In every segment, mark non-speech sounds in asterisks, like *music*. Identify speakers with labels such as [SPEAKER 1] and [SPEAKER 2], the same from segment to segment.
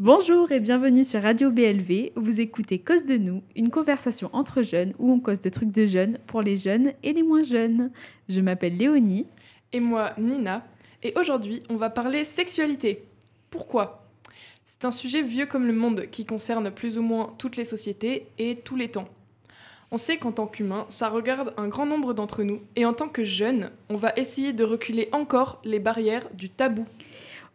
[SPEAKER 1] Bonjour et bienvenue sur Radio BLV. Vous écoutez Cause de nous, une conversation entre jeunes où on cause de trucs de jeunes pour les jeunes et les moins jeunes. Je m'appelle Léonie.
[SPEAKER 2] Et moi, Nina. Et aujourd'hui, on va parler sexualité. Pourquoi? C'est un sujet vieux comme le monde qui concerne plus ou moins toutes les sociétés et tous les temps. On sait qu'en tant qu'humain, ça regarde un grand nombre d'entre nous, et en tant que jeunes, on va essayer de reculer encore les barrières du tabou.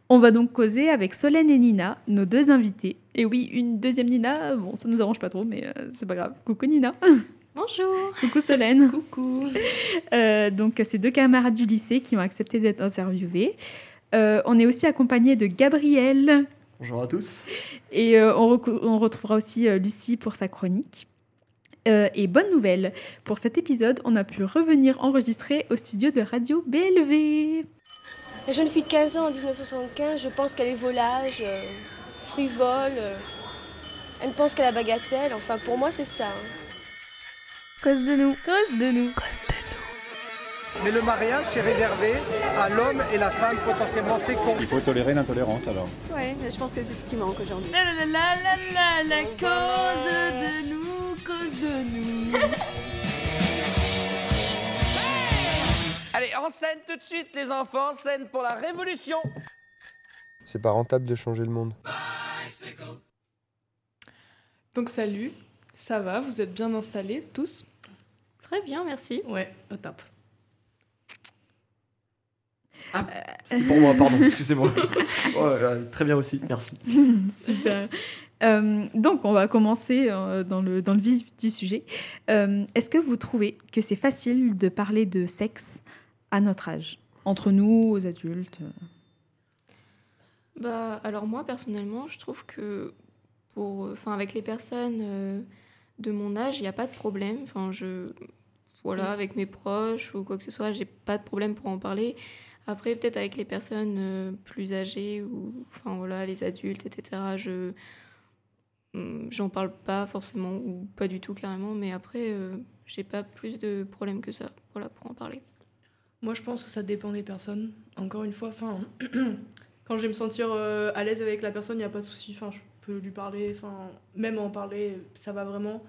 [SPEAKER 1] On va donc causer avec Solène et Nina, nos deux invités. Et oui, une deuxième Nina, bon, ça nous arrange pas trop, mais euh, c'est pas grave. Coucou Nina. *laughs*
[SPEAKER 3] Bonjour.
[SPEAKER 1] Coucou Solène.
[SPEAKER 3] Coucou. *laughs*
[SPEAKER 1] Euh, donc, c'est deux camarades du lycée qui ont accepté d'être interviewés. Euh, on est aussi accompagné de Gabriel.
[SPEAKER 4] Bonjour à tous.
[SPEAKER 1] Et euh, on, on retrouvera aussi euh, Lucie pour sa chronique. Euh, et bonne nouvelle, pour cet épisode, on a pu revenir enregistrer au studio de Radio BLV.
[SPEAKER 5] La jeune fille de 15 ans en 1975, je pense qu'elle est volage, euh, frivole. euh, elle pense qu'elle a bagatelle. Enfin, pour moi, c'est ça. hein.
[SPEAKER 3] Cause de nous. Cause de nous.
[SPEAKER 6] Mais le mariage, c'est réservé à l'homme et la femme potentiellement féconds.
[SPEAKER 7] Il faut tolérer l'intolérance alors.
[SPEAKER 8] Ouais, je pense que c'est ce qui manque aujourd'hui.
[SPEAKER 3] La la la la la la cause de nous. Cause de nous.
[SPEAKER 6] Allez, en scène tout de suite, les enfants, scène pour la révolution.
[SPEAKER 9] C'est pas rentable de changer le monde.
[SPEAKER 2] Donc salut, ça va, vous êtes bien installés tous?
[SPEAKER 3] Très bien, merci.
[SPEAKER 2] Ouais, au top.
[SPEAKER 4] C'est pour moi, pardon, excusez-moi. *laughs* Oh, euh, très bien aussi, merci.
[SPEAKER 1] Super. Euh, donc, on va commencer euh, dans, le, dans le vif du sujet. Euh, Est-ce que vous trouvez que c'est facile de parler de sexe à notre âge? Entre nous, aux adultes
[SPEAKER 3] Bah, alors moi personnellement, je trouve que pour, enfin avec les personnes de mon âge, il n'y a pas de problème. Enfin, je, voilà, avec mes proches ou quoi que ce soit, j'ai pas de problème pour en parler. Après, peut-être avec les personnes plus âgées ou, enfin voilà, les adultes, etc. Je, j'en parle pas forcément ou pas du tout carrément, mais après, euh, j'ai pas plus de problème que ça, voilà, pour en parler.
[SPEAKER 2] Moi, je pense que ça dépend des personnes. Encore une fois, *clears throat* quand je vais me sentir euh, à l'aise avec la personne, il n'y a pas de souci. Enfin, je peux lui parler. Même en parler, ça va vraiment.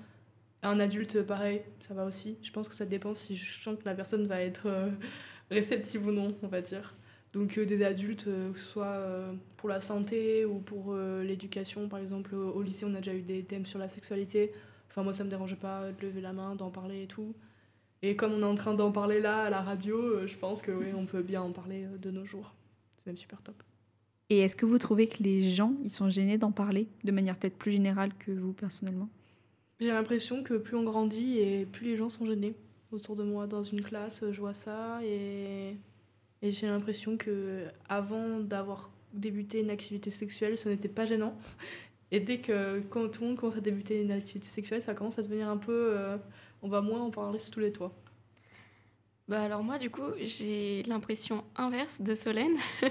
[SPEAKER 2] Un adulte, pareil, ça va aussi. Je pense que ça dépend si je sens que la personne va être euh, *laughs* réceptive ou non, on va dire. Donc, euh, des adultes, euh, que ce soit euh, pour la santé ou pour l'éducation, par exemple, au lycée, on a déjà eu des thèmes sur la sexualité. Enfin, moi, ça me dérangeait pas de lever la main, d'en parler et tout. Et comme on est en train d'en parler là à la radio, je pense que oui, on peut bien en parler de nos jours. C'est même super top.
[SPEAKER 1] Et est-ce que vous trouvez que les gens, ils sont gênés d'en parler de manière peut-être plus générale que vous personnellement?
[SPEAKER 2] J'ai l'impression que plus on grandit et plus les gens sont gênés autour de moi dans une classe, je vois ça et, et j'ai l'impression que avant d'avoir débuté une activité sexuelle, ce n'était pas gênant. Et dès que quand tout le monde commence à débuter une activité sexuelle, ça commence à devenir un peu euh, on va moins en parler sous tous les toits.
[SPEAKER 3] Bah alors moi du coup j'ai l'impression inverse de Solène. *laughs*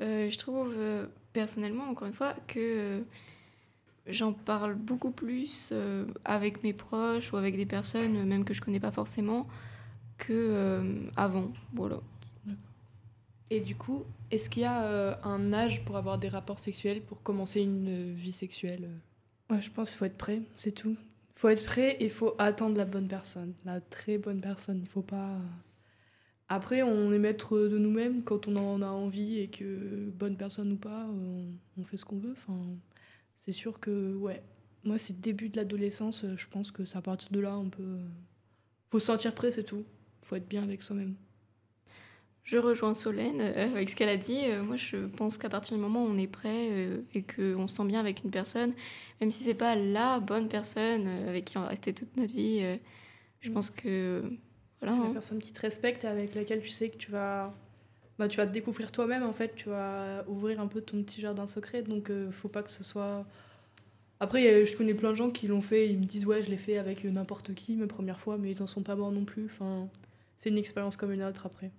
[SPEAKER 3] Euh, je trouve euh, personnellement encore une fois que j'en parle beaucoup plus avec mes proches ou avec des personnes même que je connais pas forcément que avant. Voilà.
[SPEAKER 2] Et du coup, est-ce qu'il y a euh, un âge pour avoir des rapports sexuels, pour commencer une euh, vie sexuelle Ouais, je pense qu'il faut être prêt, c'est tout. Il faut être prêt et il faut attendre la bonne personne, la très bonne personne. Il faut pas. Après, on est maître de nous-mêmes quand on en a envie et que bonne personne ou pas, on, fait ce qu'on veut. Enfin, c'est sûr que, ouais. Moi, c'est le début de l'adolescence. euh, Je pense que c'est à partir de là, on peut. Faut se sentir prêt, c'est tout. Faut être bien avec soi-même.
[SPEAKER 3] Je rejoins Solène euh, avec ce qu'elle a dit. Euh, moi je pense qu'à partir du moment où on est prêt euh, et qu'on se sent bien avec une personne, même si c'est pas la bonne personne avec qui on va rester toute notre vie, je pense que voilà.
[SPEAKER 2] La
[SPEAKER 3] hein.
[SPEAKER 2] personne qui te respecte et avec laquelle tu sais que tu vas, bah, tu vas te découvrir toi-même en fait, tu vas ouvrir un peu ton petit jardin secret, donc euh, faut pas que ce soit. Après, je connais plein de gens qui l'ont fait, ils me disent ouais, je l'ai fait avec n'importe qui, mes premières fois, mais ils en sont pas morts non plus. Enfin, c'est une expérience comme une autre après.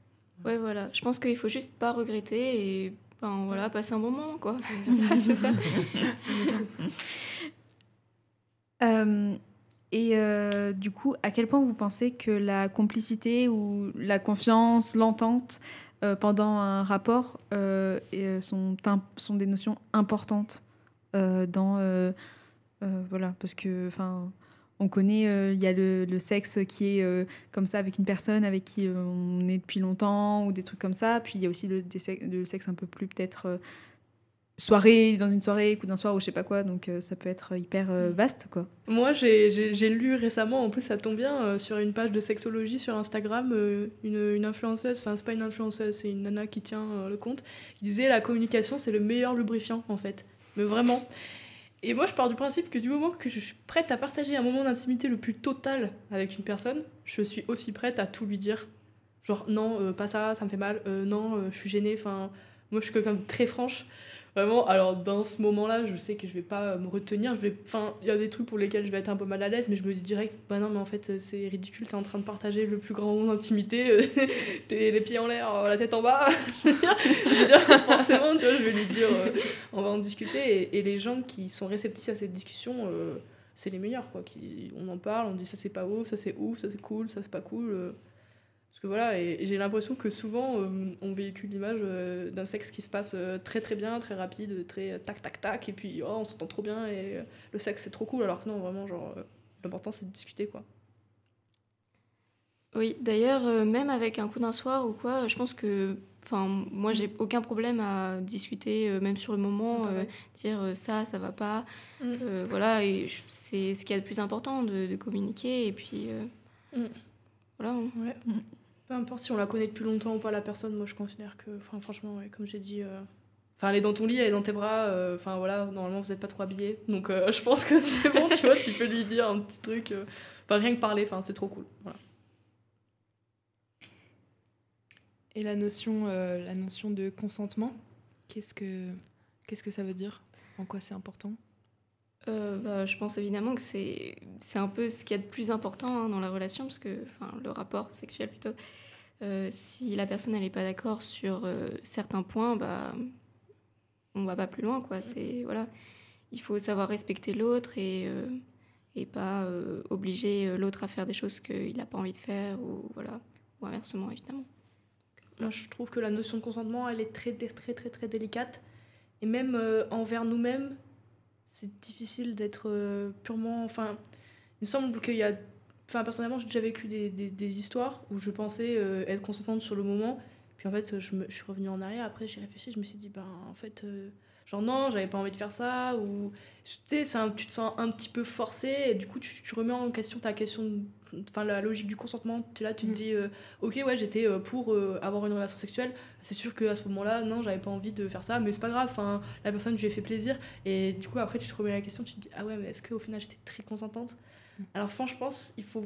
[SPEAKER 3] Ouais, voilà. Je pense qu'il faut juste pas regretter et enfin, voilà, passer un bon moment, quoi. *laughs*
[SPEAKER 2] ça. *laughs*
[SPEAKER 1] Euh, et euh, du coup, à quel point vous pensez que la complicité ou la confiance, l'entente euh, pendant un rapport et, sont, sont des notions importantes dans voilà parce que enfin on connaît euh, il y a le, le sexe qui est euh, comme ça avec une personne avec qui euh, on est depuis longtemps ou des trucs comme ça puis il y a aussi le, des sex- le sexe un peu plus peut-être soirée dans une soirée coup d'un soir ou je sais pas quoi donc ça peut être hyper euh, vaste quoi
[SPEAKER 2] Moi, j'ai- lu récemment, en plus ça tombe bien, sur une page de sexologie sur Instagram, une, une influenceuse, enfin c'est pas une influenceuse, c'est une nana qui tient le compte, qui disait la communication c'est le meilleur lubrifiant en fait. Mais vraiment. Et moi je pars du principe que du moment que je suis prête à partager un moment d'intimité le plus total avec une personne, je suis aussi prête à tout lui dire. Genre non, euh, pas ça, ça me fait mal, euh, non, euh, je suis gênée, enfin moi je suis quelqu'un de très franche. Vraiment, alors dans ce moment-là, je sais que je vais pas me retenir. Je vais, enfin, il y a des trucs pour lesquels je vais être un peu mal à l'aise, mais je me dis direct, bah non, mais en fait, c'est ridicule. T'es en train de partager le plus grand moment d'intimité. euh, *laughs* T'es les pieds en l'air, euh, la tête en bas. *laughs* je veux dire, forcément, tu vois, je vais lui dire, euh, on va en discuter. Et, les gens qui sont réceptifs à cette discussion, euh, c'est les meilleurs, quoi. Qui, on en parle, on dit ça c'est pas ouf, ça c'est ouf, ça c'est cool, ça c'est pas cool. Parce que voilà, et, et j'ai l'impression que souvent euh, on véhicule l'image euh, d'un sexe qui se passe euh, très très bien, très rapide, très euh, tac tac tac, et puis oh, on s'entend trop bien et euh, le sexe c'est trop cool, alors que non, vraiment, genre, euh, l'important c'est de discuter quoi.
[SPEAKER 3] Oui, d'ailleurs, euh, même avec un coup d'un soir ou quoi, je pense que. Enfin, moi, j'ai aucun problème à discuter, euh, même sur le moment, euh, dire euh, ça, ça va pas.
[SPEAKER 2] Mm.
[SPEAKER 3] Euh, voilà, c'est ce qu'il y a de plus important, de, de communiquer. Et puis. euh,
[SPEAKER 2] Mm.
[SPEAKER 3] Voilà. hein.
[SPEAKER 2] Ouais. Peu importe si on la connaît depuis longtemps ou pas la personne, moi je considère que, franchement, comme j'ai dit, euh, elle est dans ton lit, elle est dans tes bras, euh, enfin voilà, normalement vous n'êtes pas trop habillés, donc euh, *laughs* je pense que c'est bon, tu vois, tu peux lui dire un petit truc, enfin rien que parler, enfin c'est trop cool.
[SPEAKER 7] Et la notion, la notion de consentement, qu'est-ce que, qu'est-ce que ça veut dire? En quoi c'est important?
[SPEAKER 3] Euh, bah, je pense évidemment que c'est un peu ce qu'il y a de plus important hein, dans la relation, parce que, enfin, le rapport sexuel plutôt. Euh, si la personne n'est pas d'accord sur euh, certains points, bah, on va pas plus loin, quoi. Voilà, il faut savoir respecter l'autre et et pas obliger l'autre à faire des choses qu'il n'a pas envie de faire ou voilà, ou inversement évidemment.
[SPEAKER 2] Moi je trouve que la notion de consentement, elle est très très très très, délicate, et même envers nous-mêmes, c'est difficile d'être euh, purement, enfin, il me semble qu'il y a Enfin, personnellement, j'ai déjà vécu des, des, des histoires où je pensais euh, être consentante sur le moment. Puis en fait, je, me, suis revenue en arrière. Après, j'ai réfléchi. Je me suis dit, ben, en fait, euh, genre non, j'avais pas envie de faire ça. Ou, tu sais, tu te sens un petit peu forcé. Et du coup, tu, tu remets en question ta question, enfin, la logique du consentement. Tu là, tu te
[SPEAKER 7] Mm.
[SPEAKER 2] dis, euh, ok, ouais, j'étais euh, pour euh, avoir une relation sexuelle. C'est sûr qu'à ce moment-là, non, j'avais pas envie de faire ça. Mais c'est pas grave. Enfin, la personne, je lui ai fait plaisir. Et du coup, après, tu te remets la question. Tu te dis, ah ouais, mais est-ce qu'au final, j'étais très consentante? Alors franchement, je pense il faut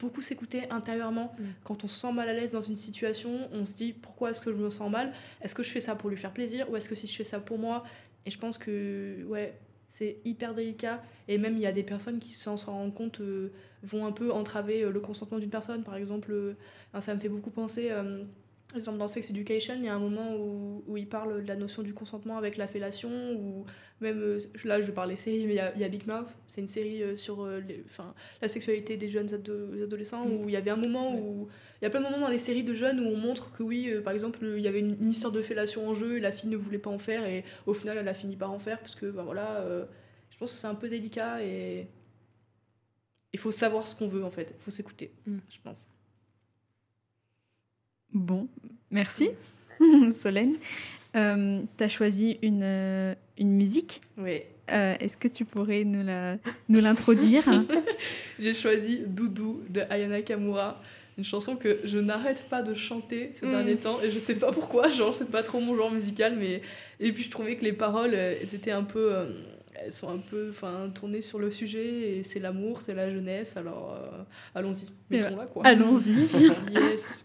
[SPEAKER 2] beaucoup s'écouter intérieurement.
[SPEAKER 7] Mm.
[SPEAKER 2] Quand on se sent mal à l'aise dans une situation, on se dit pourquoi est-ce que je me sens mal? Est-ce que je fais ça pour lui faire plaisir ou est-ce que si je fais ça pour moi? Et je pense que ouais, c'est hyper délicat. Et même il y a des personnes qui sans s'en rendre compte euh, vont un peu entraver euh, le consentement d'une personne. Par exemple, euh, ça me fait beaucoup penser. euh, par exemple, dans Sex Education, il y a un moment où, où il parle de la notion du consentement avec la fellation, ou même, euh, là je vais parler série, mais il y a, il y a Big Mouth, c'est une série euh, sur euh, les, enfin, la sexualité des jeunes ado- adolescents, où il y avait un moment où... Il y a plein de moments dans les séries de jeunes où on montre que oui, euh, par exemple, il y avait une, une histoire de fellation en jeu, et la fille ne voulait pas en faire, et au final elle a fini par en faire, parce que ben, voilà, euh, je pense que c'est un peu délicat, et il faut savoir ce qu'on veut en fait, il faut s'écouter,
[SPEAKER 7] Mm.
[SPEAKER 2] je pense.
[SPEAKER 1] Bon, merci *laughs* Solène. Euh, tu as choisi une, euh, une musique.
[SPEAKER 2] Oui.
[SPEAKER 1] Euh, Est-ce que tu pourrais nous la- nous l'introduire? *laughs*
[SPEAKER 2] J'ai choisi Doudou de Ayana Kamura, une chanson que je n'arrête pas de chanter ces
[SPEAKER 1] Mm.
[SPEAKER 2] derniers temps et je sais pas pourquoi, *laughs* genre c'est pas trop mon genre musical mais et puis je trouvais que les paroles euh, elles étaient un peu euh, elles sont un peu enfin tournées sur le sujet et c'est l'amour, c'est la jeunesse alors euh, allons-y, mettons-la quoi.
[SPEAKER 1] Allons-y.
[SPEAKER 2] yes.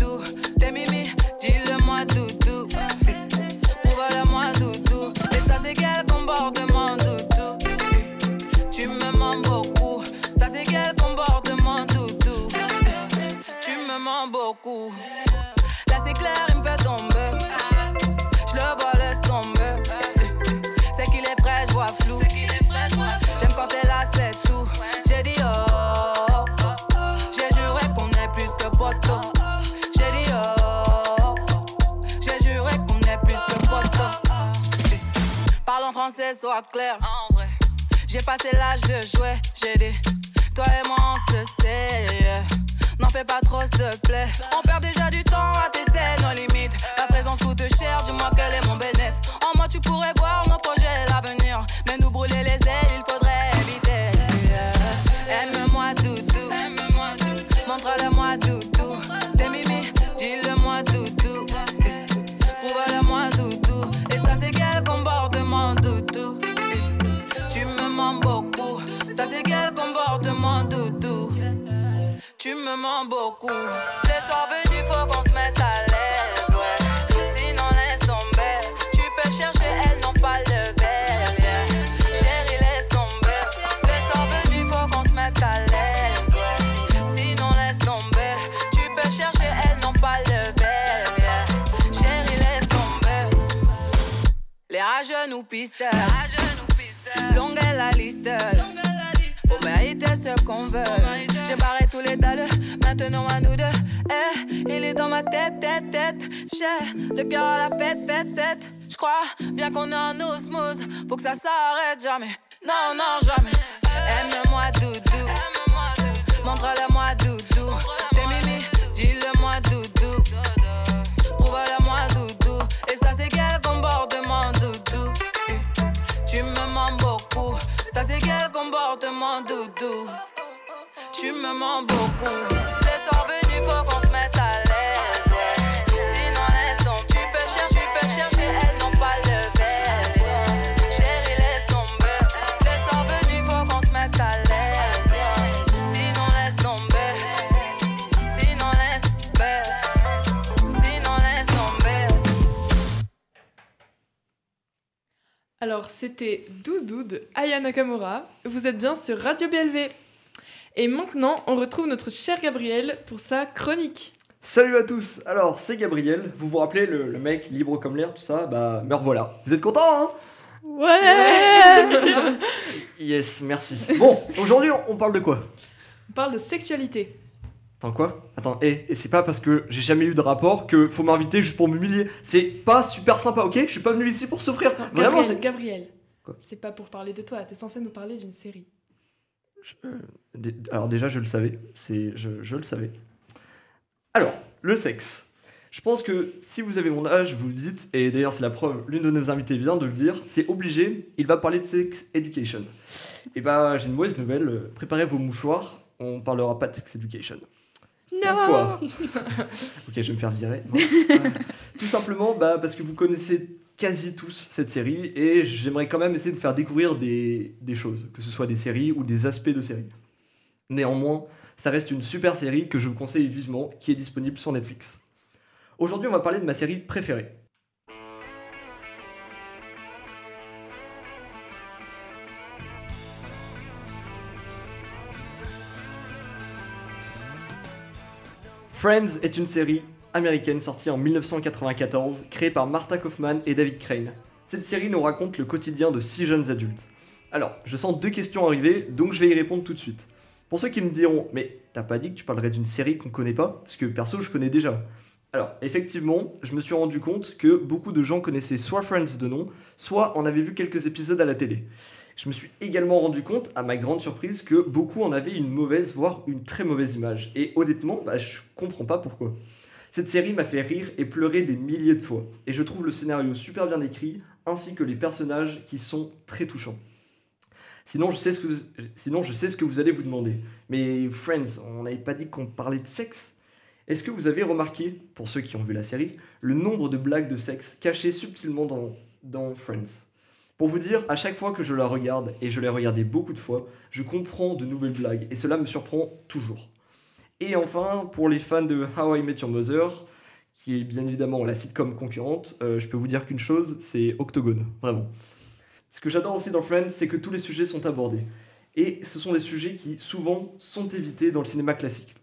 [SPEAKER 10] soit clair. En vrai, j'ai passé l'âge de jouer, j'ai dit. Toi et moi, on se sait. N'en fais pas trop, s'il te plaît. On perd déjà du temps à tester nos limites. Ta présence coûte cher, dis-moi quel est mon bénéfice. En moi, tu pourrais voir nos projets, l'avenir. Mais nous brûler les ailes, il faudrait Mens beaucoup. Les soirs venus, faut qu'on se mette à l'aise, ouais. Sinon, laisse tomber. Tu peux chercher, elles n'ont pas le verre, yeah. Chérie, laisse tomber. Les soirs venus, faut qu'on se mette à l'aise, ouais. Sinon, laisse tomber. Tu peux chercher, elles n'ont pas le verre, yeah. Chérie, laisse tomber. Les rageux nous pistent. Longue est la liste. Pour mériter ce qu'on veut. J'ai barré tous les dalles. Maintenant à nous deux. Eh, il est dans ma tête, tête, tête. J'ai le cœur à la fête, fête, tête. J'crois bien qu'on est en osmose. Faut que ça s'arrête jamais. Non, non, jamais. Aime-moi, doudou. Montre-le-moi, doudou. Me mens beaucoup. Les soirs venus, faut qu'on se mette à l'aise, ouais. Sinon, laisse tomber. Tu peux chercher, tu peux chercher, elles n'ont pas le verre. Chérie, laisse tomber. Les soirs venus, faut qu'on se mette à l'aise, ouais. Sinon, laisse tomber. Sinon, laisse tomber. Sinon, laisse tomber.
[SPEAKER 7] Alors, c'était Doudou de Aya Nakamura. Vous êtes bien sur Radio BLV. Et maintenant, on retrouve notre cher Gabriel pour sa chronique.
[SPEAKER 4] Salut à tous Alors, c'est Gabriel. Vous vous rappelez le, le mec libre comme l'air, tout ça? Bah, me revoilà. Vous êtes content, hein?
[SPEAKER 1] Ouais *laughs*
[SPEAKER 4] Yes, merci. Bon, aujourd'hui, on- parle de quoi?
[SPEAKER 7] On parle de sexualité.
[SPEAKER 4] Attends, quoi? Attends, et, et c'est pas parce que j'ai jamais eu de rapport que faut m'inviter juste pour m'humilier. C'est pas super sympa, ok? Je suis pas venu ici pour souffrir. Vraiment,
[SPEAKER 7] Gabriel,
[SPEAKER 4] c'est.
[SPEAKER 7] Gabriel.
[SPEAKER 4] Quoi?
[SPEAKER 7] C'est pas pour parler de toi, t'es censé nous parler d'une série.
[SPEAKER 4] Alors déjà, je le savais. C'est, je, je le savais. Alors, le sexe. Je pense que si vous avez mon âge, vous le dites, et d'ailleurs c'est la preuve, l'une de nos invités vient de le dire, c'est obligé, il va parler de sex education. Et bah j'ai une mauvaise nouvelle, euh, préparez vos mouchoirs, on parlera pas de sex education. Pourquoi? *laughs* Ok, je vais me faire virer. *laughs* Tout simplement bah, parce que vous connaissez quasi tous cette série et j'aimerais quand même essayer de faire découvrir des, des choses, que ce soit des séries ou des aspects de séries. Néanmoins, ça reste une super série que je vous conseille vivement, qui est disponible sur Netflix. Aujourd'hui, on va parler de ma série préférée. Friends est une série américaine sortie en 1994, créée par Martha Kaufman et David Crane. Cette série nous raconte le quotidien de six jeunes adultes. Alors, je sens deux questions arriver, donc je vais y répondre tout de suite. Pour ceux qui me diront, mais t'as pas dit que tu parlerais d'une série qu'on connaît pas? Parce que perso, je connais déjà. Alors, effectivement, je me suis rendu compte que beaucoup de gens connaissaient soit Friends de nom, soit en avaient vu quelques épisodes à la télé. Je me suis également rendu compte, à ma grande surprise, que beaucoup en avaient une mauvaise, voire une très mauvaise image. Et honnêtement, bah, je comprends pas pourquoi. Cette série m'a fait rire et pleurer des milliers de fois. Et je trouve le scénario super bien écrit, ainsi que les personnages qui sont très touchants. Sinon je, sais ce que vous, allez vous demander. Mais Friends, on n'avait pas dit qu'on parlait de sexe? Est-ce que vous avez remarqué, pour ceux qui ont vu la série, le nombre de blagues de sexe cachées subtilement dans, dans Friends? Pour vous dire, à chaque fois que je la regarde, et je l'ai regardée beaucoup de fois, je comprends de nouvelles blagues, et cela me surprend toujours. Et enfin, pour les fans de How I Met Your Mother, qui est bien évidemment la sitcom concurrente, euh, je peux vous dire qu'une chose, c'est Octogone, vraiment. Ce que j'adore aussi dans Friends, c'est que tous les sujets sont abordés. Et ce sont des sujets qui, souvent, sont évités dans le cinéma classique.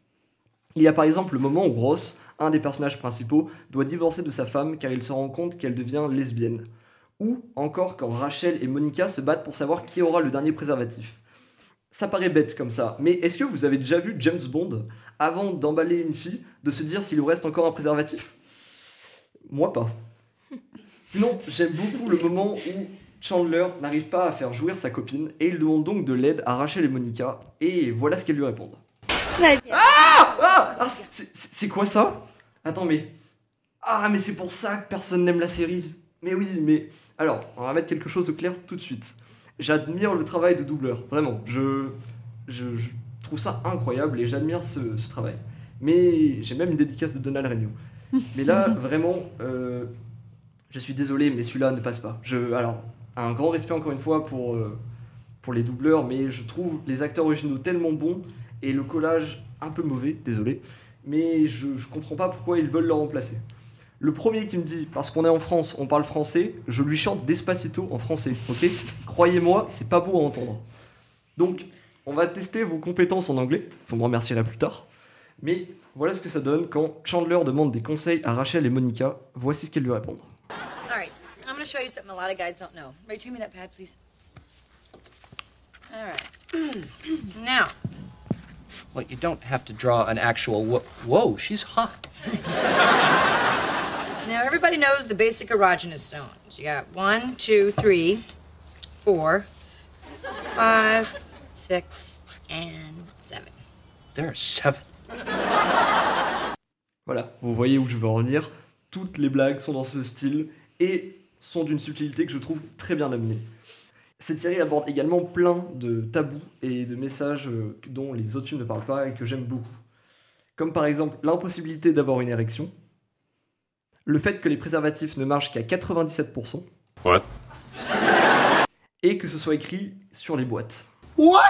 [SPEAKER 4] Il y a par exemple le moment où Ross, un des personnages principaux, doit divorcer de sa femme car il se rend compte qu'elle devient lesbienne. Ou encore quand Rachel et Monica se battent pour savoir qui aura le dernier préservatif. Ça paraît bête comme ça, mais est-ce que vous avez déjà vu James Bond, avant d'emballer une fille, de se dire s'il lui reste encore un préservatif? Moi pas. *laughs* Sinon, j'aime beaucoup le moment où Chandler n'arrive pas à faire jouir sa copine et il demande donc de l'aide à Rachel et Monica. Et voilà ce qu'elles lui répondent.
[SPEAKER 8] Très bien.
[SPEAKER 4] Ah, ah, ah, c'est- quoi ça? Attends, mais. Ah, mais c'est pour ça que personne n'aime la série. Mais oui, mais. Alors, on va mettre quelque chose au clair tout de suite. J'admire le travail de doubleur, vraiment. Je, je, je trouve ça incroyable et j'admire ce, ce travail. Mais j'ai même une dédicace de Donald Regnault. *laughs* Mais là, vraiment, euh, je suis désolé, mais celui-là ne passe pas. Je, alors, un grand respect encore une fois pour, euh, pour les doubleurs, mais je trouve les acteurs originaux tellement bons et le collage un peu mauvais, désolé, mais je, je comprends pas pourquoi ils veulent le remplacer. Le premier qui me dit, parce qu'on est en France, on parle français, je lui chante Despacito en français, ok? Croyez-moi, c'est pas beau à entendre. Donc, on va tester vos compétences en anglais, vous me remercierez plus tard. Mais voilà ce que ça donne quand Chandler demande des conseils à Rachel et Monica. Voici ce qu'elles lui répondent.
[SPEAKER 11] All right, I'm going to show you something a lot of guys don't know. Ray, turn me that pad, please? All right. *clears throat* now,
[SPEAKER 12] Well, you don't have to draw an actual. Whoa she's hot. *laughs*
[SPEAKER 11] now everybody knows the basic erogenous zones. You got one, two, three, four, five, six, and seven.
[SPEAKER 12] There are seven. *laughs*
[SPEAKER 4] Voilà, vous voyez où je veux en venir. Toutes les blagues sont dans ce style et sont d'une subtilité que je trouve très bien amenée. Cette série aborde également plein de tabous et de messages euh, dont les autres films ne parlent pas et que j'aime beaucoup. Comme par exemple l'impossibilité d'avoir une érection, le fait que les préservatifs ne marchent qu'à 97%,
[SPEAKER 13] What?
[SPEAKER 4] et que ce soit écrit sur les boîtes.
[SPEAKER 6] What?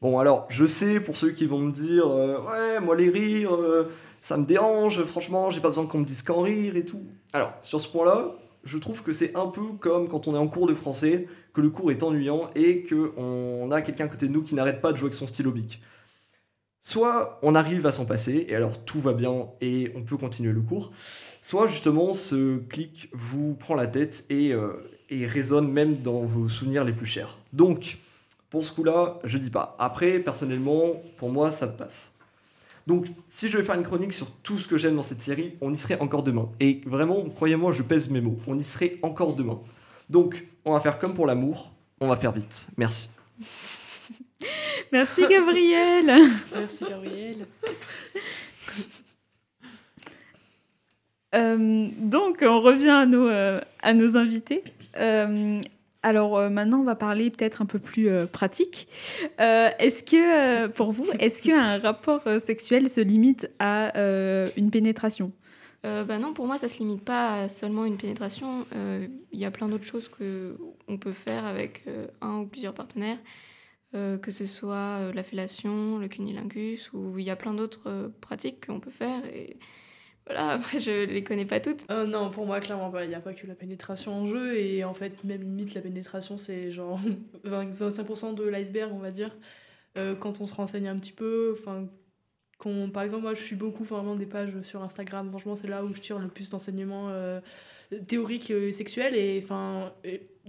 [SPEAKER 4] Bon, alors, je sais pour ceux qui vont me dire euh, Ouais, moi, les rires, euh, ça me dérange, franchement, j'ai pas besoin qu'on me dise qu'en rire et tout. Alors, sur ce point-là, je trouve que c'est un peu comme quand on est en cours de français, que le cours est ennuyant et qu'on a quelqu'un à côté de nous qui n'arrête pas de jouer avec son stylo bic. Soit on arrive à s'en passer, et alors tout va bien et on peut continuer le cours, soit justement ce clic vous prend la tête et, euh, et résonne même dans vos souvenirs les plus chers. Donc, pour ce coup-là, je dis pas. Après, personnellement, pour moi, ça passe. Donc, si je vais faire une chronique sur tout ce que j'aime dans cette série, on y serait encore demain. Et vraiment, croyez-moi, je pèse mes mots. On y serait encore demain. Donc, on va faire comme pour l'amour, on va faire vite. Merci. *laughs*
[SPEAKER 1] Merci Gabriel. *laughs*
[SPEAKER 7] Merci Gabriel.
[SPEAKER 1] Euh, donc, on revient à nos, euh, à nos invités. Euh, alors euh, maintenant, on va parler peut-être un peu plus euh, pratique. Euh, est-ce que, pour vous, est-ce qu'un rapport sexuel se limite à une pénétration?
[SPEAKER 3] Bah non, pour moi, ça se limite pas à seulement une pénétration. Il y a plein d'autres choses que on peut faire avec un ou plusieurs partenaires, que ce soit la fellation, le cunnilingus, ou il y a plein d'autres pratiques qu'on peut faire. Voilà, *laughs* après, je les connais pas toutes.
[SPEAKER 2] Euh, non, pour moi, clairement pas. Il n'y a pas que la pénétration en jeu. Et en fait, même limite, la pénétration, c'est genre *laughs* 25% de l'iceberg, on va dire. Euh, quand on se renseigne un petit peu, enfin, par exemple, moi, je suis beaucoup vraiment des pages sur Instagram. Franchement, c'est là où je tire le plus d'enseignements euh, théoriques et sexuels. Et enfin,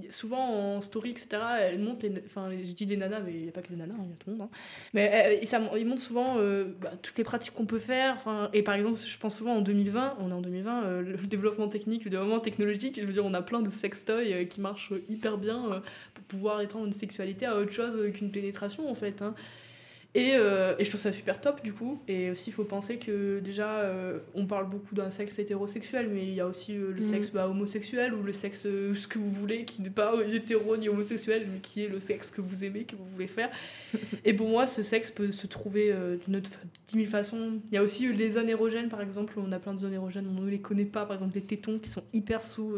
[SPEAKER 2] souvent en story, etc., elles montrent. Enfin, je dis les nanas, mais il n'y a pas que les nanas, il y a tout le monde. hein. Mais euh, ça, ils montrent souvent euh, bah, toutes les pratiques qu'on peut faire. Enfin, et par exemple, je pense souvent en 2020, on est en 2020, euh, le développement technique, le développement technologique, je veux dire, on a plein de sextoys euh, qui marchent hyper bien euh, pour pouvoir étendre une sexualité à autre chose euh, qu'une pénétration en fait. hein. Et, euh, et je trouve ça super top du coup. Et aussi, il faut penser que déjà, euh, on parle beaucoup d'un sexe hétérosexuel, mais il y a aussi euh, le
[SPEAKER 3] Mhm.
[SPEAKER 2] sexe bah, homosexuel ou le sexe *laughs* ce que vous voulez, qui n'est pas hétéro ni homosexuel, mais qui est le sexe que vous aimez, que vous voulez faire. *laughs* et pour moi, ce sexe peut se trouver d'une autre, fa- dix mille façons. Il y a aussi les zones érogènes, par exemple. On a plein de zones érogènes, on ne les connaît pas. Par exemple, les tétons qui sont hyper sous.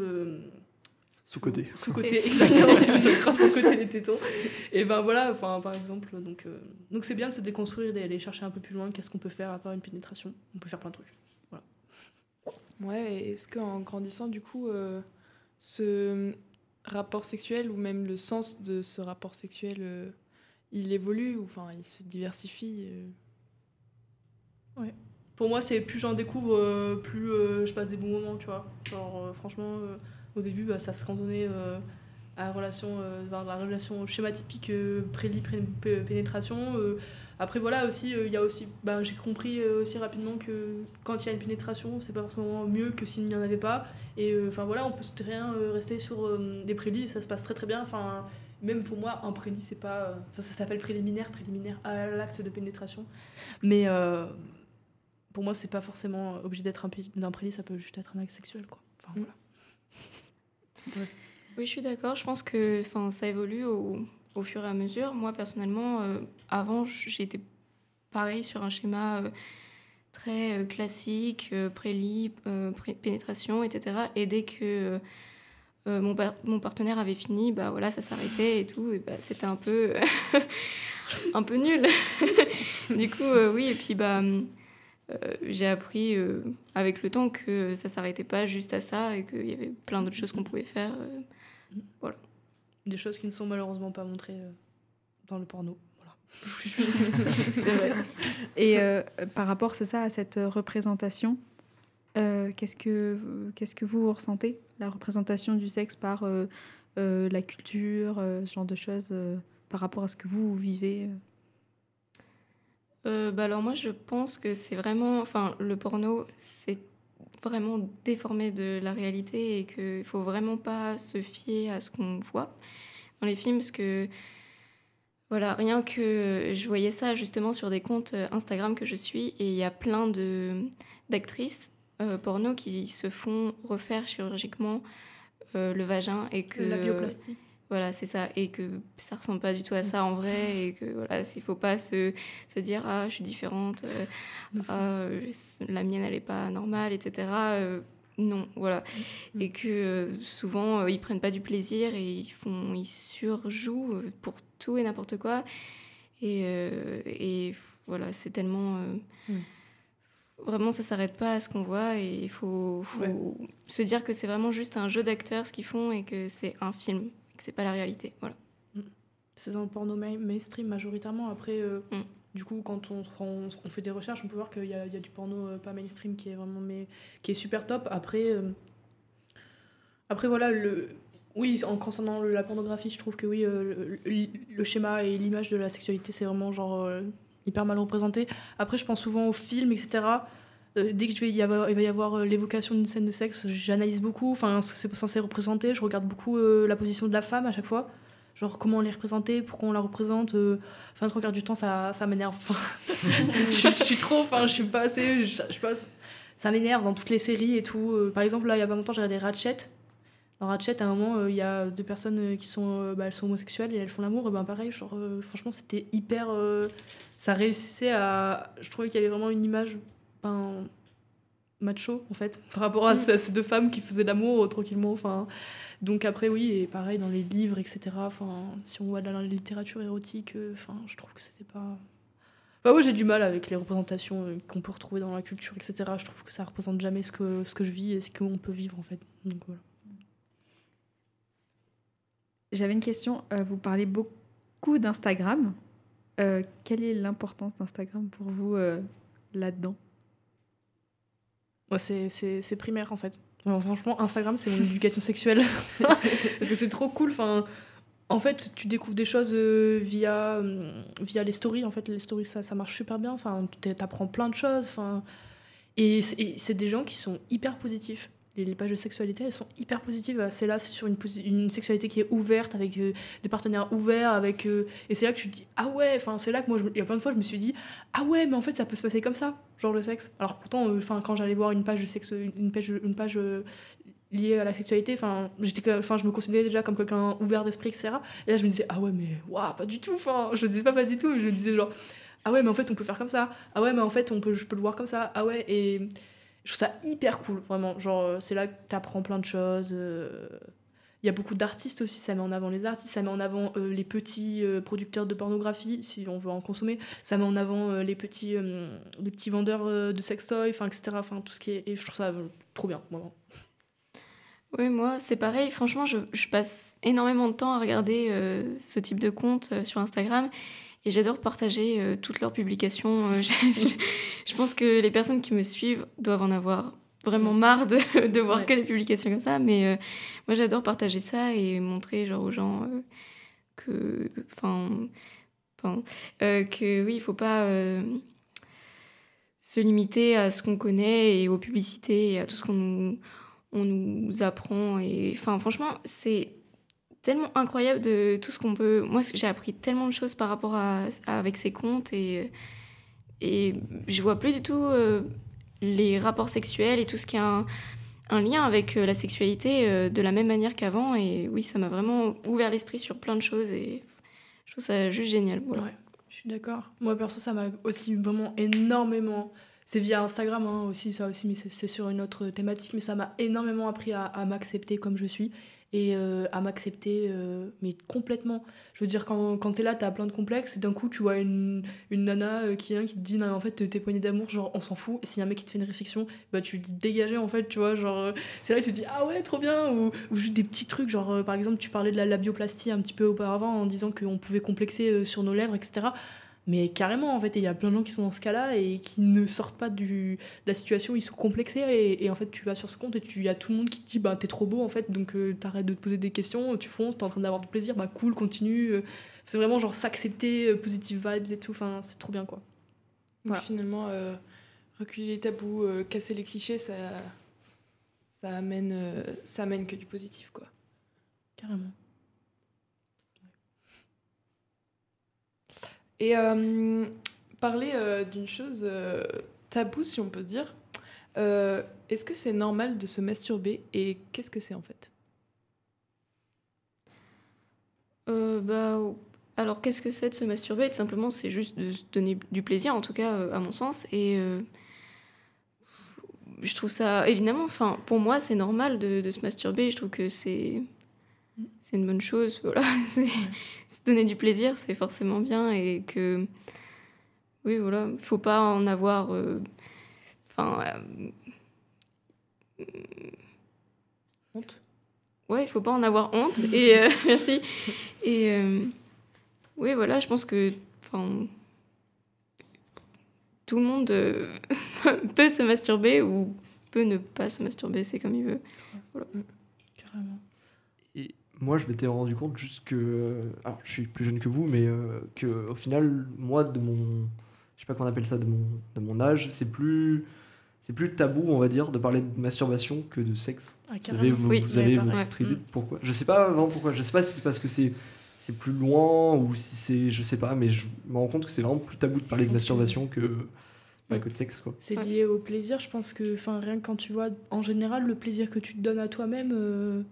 [SPEAKER 4] Sous-côté.
[SPEAKER 2] sous-côté, exactement, *laughs* sous-côté les tétons. Et ben voilà, enfin par exemple, donc euh, donc c'est bien de se déconstruire, d'aller chercher un peu plus loin, qu'est-ce qu'on peut faire à part une pénétration? On peut faire plein de trucs. Voilà.
[SPEAKER 7] Ouais, est-ce qu'en grandissant, du coup, euh, ce rapport sexuel ou même le sens de ce rapport sexuel, euh, il évolue ou enfin il se diversifie euh?
[SPEAKER 2] Ouais. Pour moi, c'est plus j'en découvre, euh, plus euh, je passe des bons moments, tu vois. Genre, euh, franchement, euh, au début, bah, ça se cantonnait euh, à la relation, euh, la relation schématypique euh, prélit pénétration. euh. après voilà aussi, euh, il y a aussi, ben, j'ai compris aussi rapidement que quand il y a une pénétration, c'est pas forcément mieux que s'il n'y en avait pas. Et enfin voilà, on peut très bien rester sur des prélis, et ça se passe très très bien. Enfin même pour moi, un prélit c'est pas, enfin ça s'appelle préliminaire, préliminaire à l'acte de pénétration. Mais pour moi, c'est pas forcément obligé d'être un, d'un prélit, ça peut juste être un acte sexuel quoi. Enfin voilà.
[SPEAKER 3] Oui, je suis d'accord. Je pense que ça évolue au, fur et à mesure. Moi, personnellement, euh, avant, j'étais pareil sur un schéma euh, très euh, classique, euh, pénétration, etc. Et dès que mon, mon partenaire avait fini, bah voilà, ça s'arrêtait et tout. Et bah, c'était un peu, *laughs* un peu nul. *laughs* du coup, oui. Et puis, bah, j'ai appris euh, avec le temps que ça s'arrêtait pas juste à ça et qu'il y avait plein d'autres choses qu'on pouvait faire. euh, voilà.
[SPEAKER 2] Des choses qui ne sont malheureusement pas montrées euh, dans le porno. Voilà. *laughs*
[SPEAKER 1] C'est vrai. Et euh, par rapport, c'est ça, à cette euh, représentation, euh, qu'est-ce que qu'est-ce que vous ressentez La représentation du sexe par euh, euh, la culture, euh, ce genre de choses, euh, par rapport à ce que vous, vous vivez euh
[SPEAKER 3] bah alors moi je pense que c'est vraiment, enfin le porno c'est vraiment déformé de la réalité et qu'il faut vraiment pas se fier à ce qu'on voit dans les films parce que voilà rien que je voyais ça justement sur des comptes euh, Instagram que je suis et il y a plein de d'actrices euh, porno qui se font refaire chirurgicalement euh, le vagin et que
[SPEAKER 2] La bioplastie.
[SPEAKER 3] Voilà, c'est ça. Et que ça ressemble pas du tout à ça en vrai. Et que voilà, il faut pas se, se dire Ah, je suis différente. euh, ah, euh, la mienne, elle est pas normale, etc. Euh, non, voilà. Et que euh, souvent, ils prennent pas du plaisir et ils, font, ils surjouent pour tout et n'importe quoi. Et, et voilà, c'est tellement.
[SPEAKER 2] Mm.
[SPEAKER 3] Vraiment, ça s'arrête pas à ce qu'on voit et il faut, faut
[SPEAKER 2] Ouais.
[SPEAKER 3] se dire que c'est vraiment juste un jeu d'acteurs ce qu'ils font et que c'est un film, et que c'est pas la réalité. Voilà.
[SPEAKER 2] C'est dans le porno main- mainstream majoritairement. Après, euh,
[SPEAKER 3] Mm.
[SPEAKER 2] du coup, quand on, on, on fait des recherches, on peut voir qu'il y a, il y a du porno euh, pas mainstream qui est vraiment mais, qui est super top. Après, euh, après voilà, le, oui, en concernant la pornographie, je trouve que oui, euh, le, le- schéma et l'image de la sexualité, c'est vraiment genre hyper mal représenté. Après, je pense souvent aux films, etc. Euh, dès que je vais y avoir, il va y avoir euh, l'évocation d'une scène de sexe, j'analyse beaucoup, enfin, ce que c'est censé représenter. Je regarde beaucoup euh, la position de la femme à chaque fois genre comment on les représenter, pourquoi on la représente. Enfin, trois quarts du temps, ça, ça m'énerve. *laughs* Je, suis- trop, enfin, je suis pas assez, je, passe, ça m'énerve dans toutes les séries et tout. Par exemple, là, il y a pas longtemps, j'ai regardé Ratchet. Dans Ratchet, à un moment, il y a deux personnes qui sont, bah, elles sont homosexuelles et elles font l'amour. Ben pareil, genre, franchement, c'était hyper, ça réussissait à, je trouvais qu'il y avait vraiment une image, ben, macho en fait, *laughs* par rapport à,
[SPEAKER 3] Mm.
[SPEAKER 2] ces- à ces deux femmes qui faisaient l'amour euh, tranquillement. Enfin, donc après oui, et pareil dans les livres, etc. Enfin, si on voit de la littérature érotique, euh, enfin, je trouve que c'était pas. Enfin, moi j'ai du mal avec les représentations euh, qu'on peut retrouver dans la culture, etc. Je trouve que ça représente jamais ce que, ce que je vis et ce qu'on peut vivre en fait. Donc voilà.
[SPEAKER 1] J'avais une question. euh, vous parlez beaucoup d'Instagram. Euh, quelle est l'importance d'Instagram pour vous euh, là-dedans?
[SPEAKER 2] Moi, c'est- primaire en fait. Alors, franchement, Instagram, c'est mon éducation sexuelle. *laughs* Parce que c'est trop cool. Enfin, en fait, tu découvres des choses euh, via, euh, via les stories. En fait, les stories, ça, ça marche super bien. Enfin, tu apprends plein de choses. Enfin, et c'est des gens qui sont hyper positifs. Les, pages de sexualité, elles sont hyper positives. C'est là, c'est sur une, sexualité qui est ouverte, avec euh, des partenaires ouverts. avec euh, Et c'est là que tu te dis, ah ouais, enfin, c'est là que moi, il y a plein de fois, je me suis dit, ah ouais, mais en fait, ça peut se passer comme ça, genre le sexe. Alors pourtant, euh, enfin, quand j'allais voir une page de sexe, une page, une page liée à la sexualité, enfin, je me considérais déjà comme quelqu'un ouvert d'esprit, etc. Et là, je me disais, ah ouais, mais waouh, pas du tout. Enfin, je disais pas pas du tout, mais je me disais genre, ah ouais, mais en fait, on peut faire comme ça. Ah ouais, mais en fait, on peut, je peux le voir comme ça. Ah ouais, et je trouve ça hyper cool, vraiment. Genre, euh, c'est là que t'apprends plein de choses. euh, il y a beaucoup d'artistes aussi, ça met en avant les artistes, ça met en avant euh, les petits producteurs de pornographie, si on veut en consommer, ça met en avant les, petits, les petits vendeurs de sextoys, enfin, etc. Enfin, tout ce qui est. Et je trouve ça trop bien, vraiment.
[SPEAKER 3] Oui, moi, c'est pareil. Franchement, je, passe énormément de temps à regarder ce type de compte sur Instagram et j'adore partager euh, toutes leurs publications. Euh, *laughs* je, je pense que les personnes qui me suivent doivent en avoir vraiment marre de, de voir
[SPEAKER 2] Ouais.
[SPEAKER 3] que des publications comme ça. Mais euh, moi, j'adore partager ça et montrer genre, aux gens que. Enfin. que oui, il faut pas. se limiter à ce qu'on connaît et aux publicités et à tout ce qu'on nous, on nous apprend. Et enfin, franchement, c'est tellement incroyable de tout ce qu'on peut. Moi, j'ai appris tellement de choses par rapport à, avec ces comptes et et je vois plus du tout euh, les rapports sexuels et tout ce qui a un, lien avec euh, la sexualité euh, de la même manière qu'avant. Et oui, ça m'a vraiment ouvert l'esprit sur plein de choses et je trouve ça juste génial. Voilà.
[SPEAKER 2] Ouais, je suis d'accord. Moi, perso, ça m'a aussi vraiment énormément. C'est via Instagram hein, aussi, ça aussi, mais c'est sur une autre thématique. Mais ça m'a énormément appris à m'accepter comme je suis et euh, à m'accepter, euh, mais complètement. Je veux dire, quand, quand t'es là, t'as plein de complexes et d'un coup, tu vois une, une nana euh, qui vient qui te dit, non, en fait, tes poignées d'amour, genre, on s'en fout. Et s'il y a un mec qui te fait une réflexion, bah, tu dis en fait, tu vois. Genre, c'est là que tu te dis, ah ouais, trop bien. Ou, ou juste des petits trucs, genre, par exemple, tu parlais de la labioplastie un petit peu auparavant en disant qu'on pouvait complexer sur nos lèvres, etc. Mais carrément, en fait, il y a plein de gens qui sont dans ce cas-là et qui ne sortent pas du, de la situation ils sont complexés. Et, et en fait, tu vas sur ce compte et tu- il y a tout le monde qui te dit bah, T'es trop beau, en fait, donc euh, t'arrêtes de te poser des questions, tu fonces, t'es en train d'avoir du plaisir, bah cool, continue. euh. C'est vraiment genre s'accepter, euh, positive vibes et tout. Enfin, c'est trop bien, quoi. Voilà.
[SPEAKER 7] finalement, euh, reculer les tabous, euh, casser les clichés, ça, ça, amène, ça amène que du positif, quoi.
[SPEAKER 2] Carrément.
[SPEAKER 7] Et euh, parler euh, d'une chose euh, taboue, si on peut dire, est-ce que c'est normal de se masturber et qu'est-ce que c'est en fait?
[SPEAKER 3] Bah, alors, qu'est-ce que c'est de se masturber? Simplement, c'est juste de se donner du plaisir, en tout cas, à mon sens. Et je trouve ça, évidemment, enfin, pour moi, c'est normal de se masturber. Je trouve que c'est c'est une bonne chose. Voilà, *laughs* c'est se donner du plaisir, c'est forcément bien et que oui, voilà, il faut pas en avoir. euh, Enfin. euh,
[SPEAKER 7] Honte
[SPEAKER 3] Ouais, il faut pas en avoir honte. et euh, *laughs* merci. Et oui, voilà, je pense que enfin, tout le monde *laughs* peut se masturber ou peut ne pas se masturber, c'est comme il veut. Voilà.
[SPEAKER 2] Carrément.
[SPEAKER 4] Moi, je m'étais rendu compte juste que. Alors, je suis plus jeune que vous, mais euh, que au final, moi, de mon. Je sais pas comment on appelle ça, de mon, de mon âge, c'est plus. C'est plus tabou, on va dire, de parler de masturbation que de sexe.
[SPEAKER 2] Ah,
[SPEAKER 4] vous
[SPEAKER 2] carrément.
[SPEAKER 4] avez, vous,
[SPEAKER 3] Oui,
[SPEAKER 4] vous
[SPEAKER 3] ouais,
[SPEAKER 4] avez votre idée
[SPEAKER 3] Ouais.
[SPEAKER 4] de pourquoi? Je sais pas vraiment pourquoi. Je sais pas si c'est parce que c'est c'est plus loin ou si c'est. Je sais pas, mais je me rends compte que c'est vraiment plus tabou de parler de masturbation que, bah,
[SPEAKER 3] Mm.
[SPEAKER 4] que de sexe, quoi.
[SPEAKER 2] C'est lié au plaisir, je pense que enfin rien que quand tu vois en général le plaisir que tu te donnes à toi-même euh,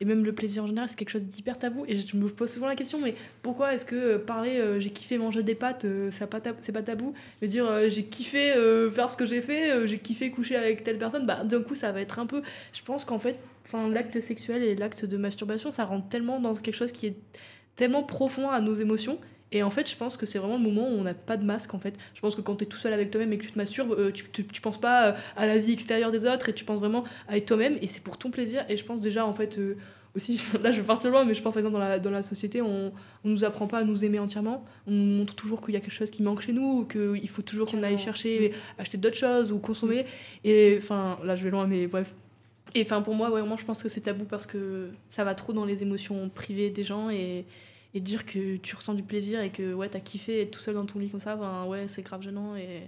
[SPEAKER 2] et même le plaisir en général, c'est quelque chose d'hyper tabou. Et je me pose souvent la question mais pourquoi est-ce que euh, parler euh, j'ai kiffé manger des pâtes euh, c'est pas tabou? Mais dire j'ai kiffé faire ce que j'ai fait, j'ai kiffé coucher avec telle personne, bah d'un coup ça va être un peu je pense qu'en fait l'acte sexuel et l'acte de masturbation ça rentre tellement dans quelque chose qui est tellement profond à nos émotions et en fait, je pense que c'est vraiment le moment où on n'a pas de masque. En fait, je pense que quand tu es tout seul avec toi-même et que tu te masturbes, euh, tu, tu, tu penses pas euh, à la vie extérieure des autres et tu penses vraiment à toi-même et c'est pour ton plaisir. Et je pense déjà, en fait, euh, aussi, *laughs* là je vais partir loin, mais je pense par exemple dans la, dans la société, on, on nous apprend pas à nous aimer entièrement. On nous montre toujours qu'il y a quelque chose qui manque chez nous, ou qu'il faut toujours qu'on aille chercher, acheter d'autres choses ou consommer. Et enfin, là je vais loin, mais bref. Et enfin, pour moi, ouais, vraiment, je pense que c'est tabou parce que ça va trop dans les émotions privées des gens et, et dire que tu ressens du plaisir et que ouais, t'as kiffé être tout seul dans ton lit comme ça, enfin, ouais, c'est grave gênant. Et...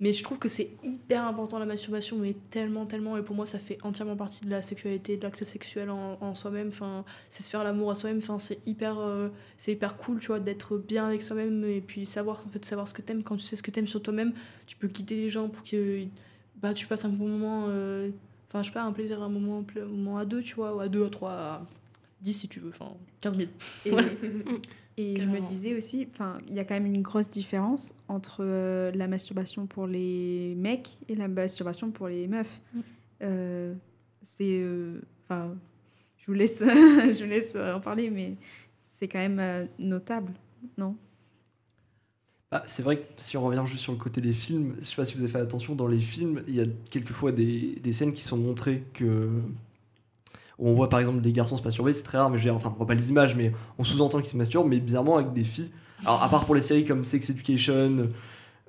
[SPEAKER 2] Mais je trouve que c'est hyper important la masturbation, mais tellement, tellement. Et pour moi, ça fait entièrement partie de la sexualité, de l'acte sexuel en, soi-même. Enfin, c'est se faire l'amour à soi-même. Enfin, c'est hyper, euh, c'est hyper cool, tu vois, d'être bien avec soi-même et puis savoir, en fait, savoir ce que t'aimes. Quand tu sais ce que t'aimes sur toi-même, tu peux quitter les gens pour que bah, tu passes un bon moment. euh, Enfin, je sais pas, un plaisir, un moment, un moment à deux, tu vois, ou à deux, à trois, dix si tu veux. Enfin, 15 000. *laughs*
[SPEAKER 1] Et, je me disais aussi, enfin, il y a quand même une grosse différence entre euh, la masturbation pour les mecs et la masturbation pour les meufs.
[SPEAKER 2] Mm.
[SPEAKER 1] Euh, c'est, euh, enfin, je vous laisse, *laughs* je vous laisse euh, en parler, mais c'est quand même euh, notable, non?
[SPEAKER 4] Bah, c'est vrai que si on revient juste sur le côté des films, je sais pas si vous avez fait attention, dans les films, il y a quelquefois des, des scènes qui sont montrées que. Où on voit par exemple des garçons se masturber, c'est très rare, mais je veux dire, enfin, on voit pas les images, mais on sous-entend qu'ils se masturbent, mais bizarrement avec des filles. Alors, à part pour les séries comme Sex Education,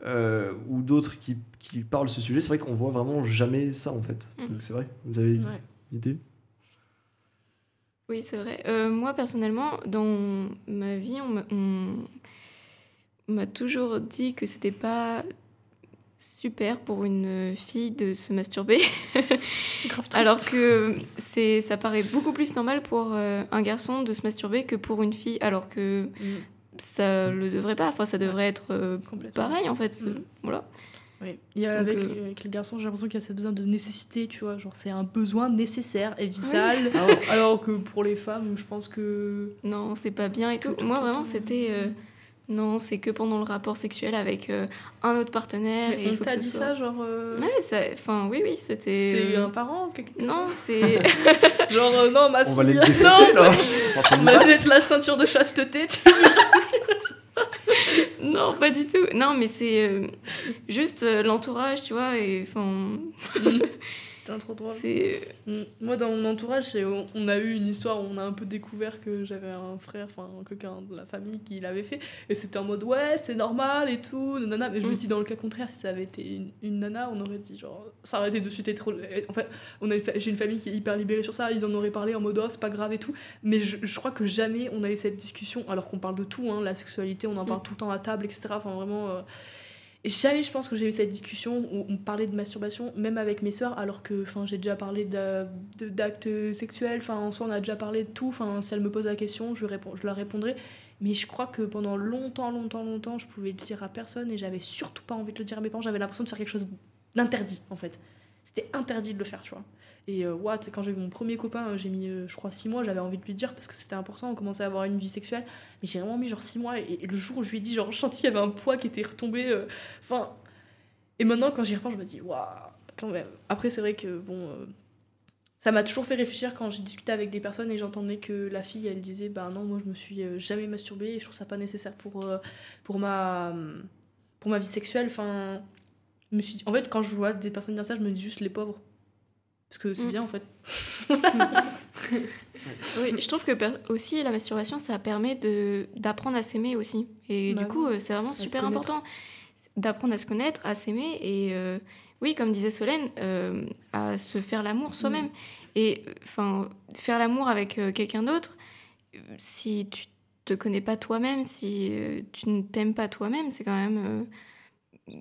[SPEAKER 4] euh, ou d'autres qui, qui parlent ce sujet, c'est vrai qu'on voit vraiment jamais ça en fait.
[SPEAKER 3] Mhm.
[SPEAKER 4] Donc c'est vrai, vous avez une
[SPEAKER 2] Ouais.
[SPEAKER 4] idée?
[SPEAKER 3] Oui, c'est vrai. Euh, moi, personnellement, dans ma vie, on m'a toujours dit que c'était pas super pour une fille de se masturber. *laughs* Alors que c'est, ça paraît beaucoup plus normal pour euh, un garçon de se masturber que pour une fille, alors que
[SPEAKER 2] Mm.
[SPEAKER 3] ça le devrait pas. Enfin, ça devrait être euh,
[SPEAKER 2] Complètement.
[SPEAKER 3] pareil en fait.
[SPEAKER 2] Mm.
[SPEAKER 3] Voilà.
[SPEAKER 2] Oui. Il y a
[SPEAKER 3] Donc,
[SPEAKER 2] avec,
[SPEAKER 3] euh,
[SPEAKER 2] avec les garçons, j'ai l'impression qu'il y a ce besoin de nécessité, tu vois. Genre, c'est un besoin nécessaire et vital.
[SPEAKER 4] Ah.
[SPEAKER 2] Alors que pour les femmes, je pense que.
[SPEAKER 3] Non, c'est pas bien et tout.
[SPEAKER 2] tout,
[SPEAKER 3] Moi,
[SPEAKER 2] tout,
[SPEAKER 3] vraiment,
[SPEAKER 2] tout.
[SPEAKER 3] c'était. euh, non, c'est que pendant le rapport sexuel avec euh, un autre partenaire.
[SPEAKER 2] Mais
[SPEAKER 3] et il
[SPEAKER 2] on t'a dit
[SPEAKER 3] soit-
[SPEAKER 2] ça, genre. euh,
[SPEAKER 3] Ouais, ça- enfin, oui, oui, c'était.
[SPEAKER 2] C'est
[SPEAKER 3] euh,
[SPEAKER 2] un parent quelque
[SPEAKER 3] Non, c'est. *laughs* *laughs*
[SPEAKER 2] Genre, euh, non, ma fille.
[SPEAKER 4] On va les
[SPEAKER 2] non,
[SPEAKER 4] défoncer là On va
[SPEAKER 2] mettre la ceinture de chasteté, tu *laughs*
[SPEAKER 3] non, pas du tout. Non, mais c'est euh, juste euh, l'entourage, tu vois, et enfin.
[SPEAKER 2] Putain, trop drôle.
[SPEAKER 3] c'est.
[SPEAKER 2] Mm. Moi, dans mon entourage, on a eu une histoire où on a un peu découvert que j'avais un frère, enfin quelqu'un de la famille qui l'avait fait. Et c'était en mode, ouais, c'est normal et tout, nanana. Mais je me
[SPEAKER 3] Mm.
[SPEAKER 2] dis, dans le cas contraire, si ça avait été une, une nana, on aurait dit, genre, ça aurait été de suite être. En fait, j'ai une famille qui est hyper libérée sur ça, ils en auraient parlé en mode, oh, c'est pas grave et tout. Mais je, je crois que jamais on a eu cette discussion, alors qu'on parle de tout, hein, la sexualité, on en parle
[SPEAKER 3] Mm.
[SPEAKER 2] tout le temps à table, etc. Enfin, vraiment. euh, jamais je pense que j'ai eu cette discussion où on parlait de masturbation, même avec mes sœurs, alors que j'ai déjà parlé d'actes sexuels, en soi on a déjà parlé de tout, si elle me pose la question, je, réponds, je la répondrai. Mais je crois que pendant longtemps, longtemps, longtemps, je pouvais le dire à personne et j'avais surtout pas envie de le dire à mes parents, j'avais l'impression de faire quelque chose d'interdit en fait. C'était interdit de le faire, tu vois. Et euh, sais, quand j'ai eu mon premier copain, euh, j'ai mis, euh, je crois, six mois, j'avais envie de lui dire parce que c'était important, on commençait à avoir une vie sexuelle. Mais j'ai vraiment mis genre six mois et, le jour où je lui ai dit, genre, je sentis qu'il y avait un poids qui était retombé. euh, Enfin. et maintenant, quand j'y repense, je me dis, waouh, quand même. Après, c'est vrai que, bon. ça m'a toujours fait réfléchir quand j'ai discuté avec des personnes et j'entendais que la fille, elle disait, bah non, moi je me suis jamais masturbée et je trouve ça pas nécessaire pour, pour, ma, pour ma vie sexuelle. Enfin, je me suis dit- en fait, quand je vois des personnes dire ça, je me dis juste les pauvres. Parce que c'est
[SPEAKER 3] Mm.
[SPEAKER 2] bien en fait. *laughs*
[SPEAKER 3] Oui, je trouve que aussi la masturbation, ça permet de d'apprendre à s'aimer aussi. Et
[SPEAKER 2] Bah
[SPEAKER 3] du coup,
[SPEAKER 2] oui.
[SPEAKER 3] euh, c'est vraiment super important d'apprendre à se connaître, à s'aimer et euh, oui, comme disait Solène, euh, à se faire l'amour soi-même. Et enfin, faire l'amour avec euh, quelqu'un d'autre, si tu te connais pas toi-même, si euh, tu ne t'aimes pas toi-même, c'est quand même euh,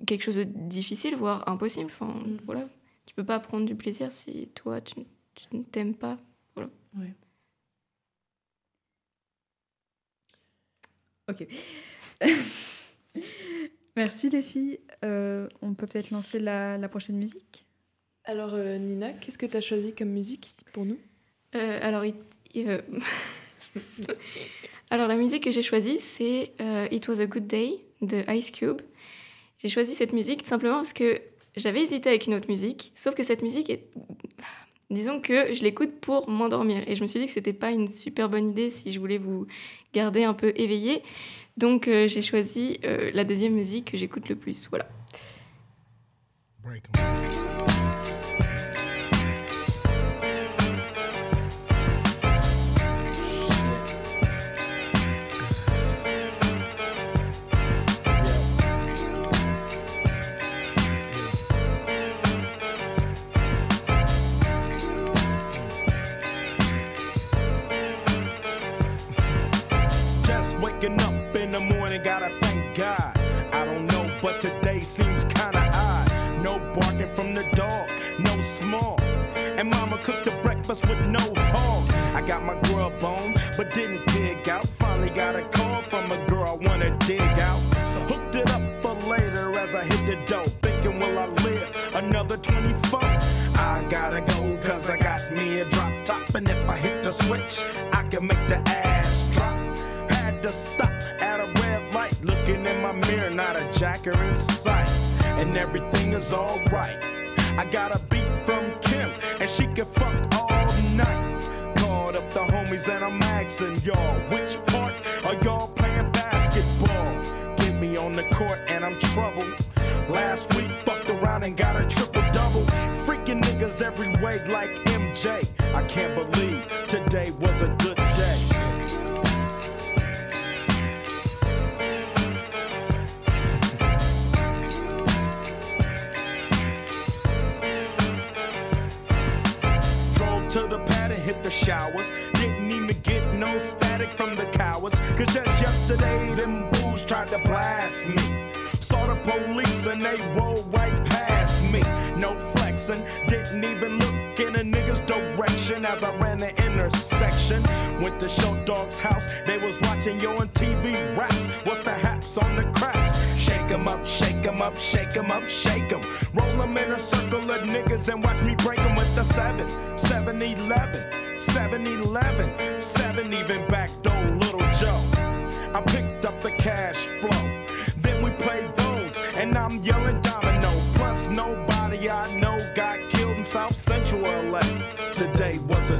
[SPEAKER 3] quelque chose de difficile, voire impossible. Enfin, voilà, tu peux pas prendre du plaisir si toi tu, tu ne t'aimes pas. Voilà.
[SPEAKER 2] Ouais.
[SPEAKER 1] Ok. *laughs* Merci les filles. Euh, on peut peut-être lancer la, la prochaine musique?
[SPEAKER 7] Alors, euh, Nina, qu'est-ce que tu as choisi comme musique pour nous?
[SPEAKER 3] Euh, alors, euh, *laughs* alors, la musique que j'ai choisie, c'est euh, It Was a Good Day de Ice Cube. J'ai choisi cette musique simplement parce que j'avais hésité avec une autre musique, sauf que cette musique est. Disons que je l'écoute pour m'endormir. Et je me suis dit que c'était pas une super bonne idée si je voulais vous garder un peu éveillé. Donc, euh, j'ai choisi euh, la deuxième musique que j'écoute le plus. Voilà.
[SPEAKER 13] Just didn't dig out. Finally got a call from a girl I wanna dig out. Hooked it up for later as I hit the dough. Thinking, will I live another 24? I gotta go, cause I got me a drop top. And if I hit the switch, I can make the ass drop. Had to stop at a red light, looking in my mirror, not a jacker in sight. And everything is alright. I got a beat from Kim, and she can fuck and I'm asking y'all, which part are y'all playing basketball? Get me on the court, and I'm troubled. Last week, fucked around and got a triple double. Freaking niggas every way like MJ. I can't believe today was a good day. showers. Didn't hours. Cause just yesterday, them fools tried to blast me. Saw the police and they rolled right past me. No flexing, didn't even look in a nigga's direction as I ran the intersection. Went to Show Dog's house, they was watching yo on TV raps. What's the haps on the craps? Shake 'em up, shake 'em up, shake 'em up, shake 'em. Roll 'em in a circle of niggas and watch me break 'em with the 7, 7 11, 7 11, 7 even back door Little Joe. I picked up the cash flow. Then we played bones, and I'm yelling domino. Plus, nobody I know got killed in South Central LA. Today was a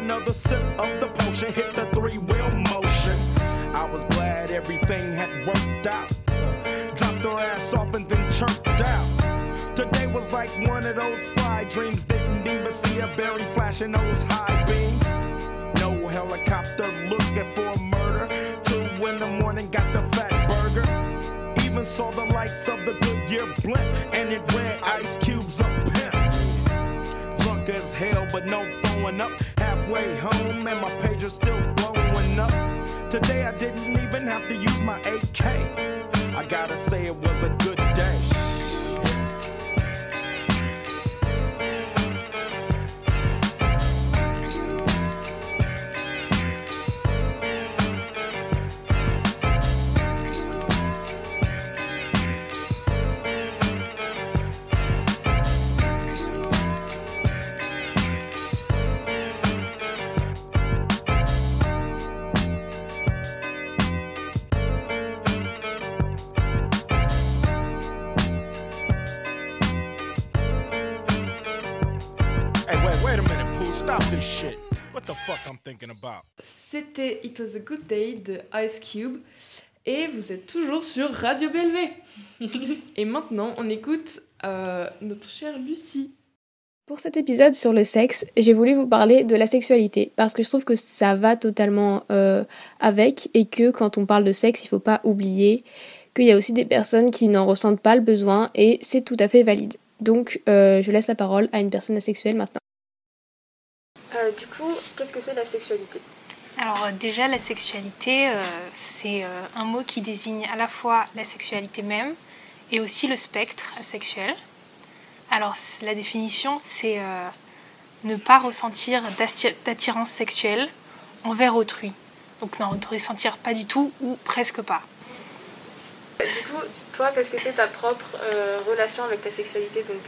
[SPEAKER 13] Another sip of the potion, hit the three wheel motion. I was glad everything had worked out. Dropped her ass off and then chirped out. Today was like one of those fly dreams. Didn't even see a berry flashing those high beams. No helicopter looking for a murder. Two in the morning, got the fat burger. Even saw the lights of the Goodyear blimp, and it read Ice Halfway home, and my pager's still blowing up. Today I didn't even have to use my AK. I gotta say it was a good
[SPEAKER 7] C'était It Was a Good Day de Ice Cube et vous êtes toujours sur Radio BLV. *laughs* et maintenant, on écoute euh, notre chère Lucie.
[SPEAKER 14] Pour cet épisode sur le sexe, j'ai voulu vous parler de la sexualité parce que je trouve que ça va totalement euh, avec et que quand on parle de sexe, il faut pas oublier qu'il y a aussi des personnes qui n'en ressentent pas le besoin et c'est tout à fait valide. Donc euh, je laisse la parole à une personne asexuelle maintenant.
[SPEAKER 15] Euh, du coup, qu'est-ce que c'est la sexualité?
[SPEAKER 16] Alors euh, déjà, la sexualité, euh, c'est euh, un mot qui désigne à la fois la sexualité même et aussi le spectre sexuel. Alors la définition, c'est ne pas ressentir d'atti- d'attirance sexuelle envers autrui. Donc n'en ressentir pas du tout ou presque pas.
[SPEAKER 15] Du coup, toi, qu'est-ce que c'est ta propre relation avec ta sexualité? Donc,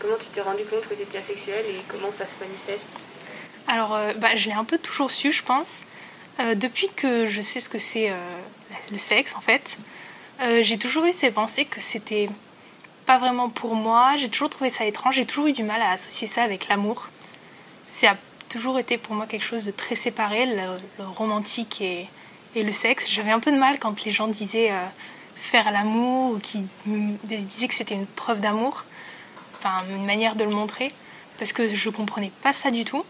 [SPEAKER 15] comment tu t'es rendu compte que tu étais asexuel et comment ça se manifeste?
[SPEAKER 16] Alors, euh, bah, je l'ai un peu toujours su, je pense. Euh, depuis que je sais ce que c'est euh, le sexe, en fait, j'ai toujours eu ces pensées que c'était pas vraiment pour moi. J'ai toujours trouvé ça étrange. J'ai toujours eu du mal à associer ça avec l'amour. Ça a toujours été pour moi quelque chose de très séparé, le, le romantique et, et le sexe. J'avais un peu de mal quand les gens disaient faire l'amour ou qui disaient que c'était une preuve d'amour, enfin une manière de le montrer, parce que je comprenais pas ça du tout.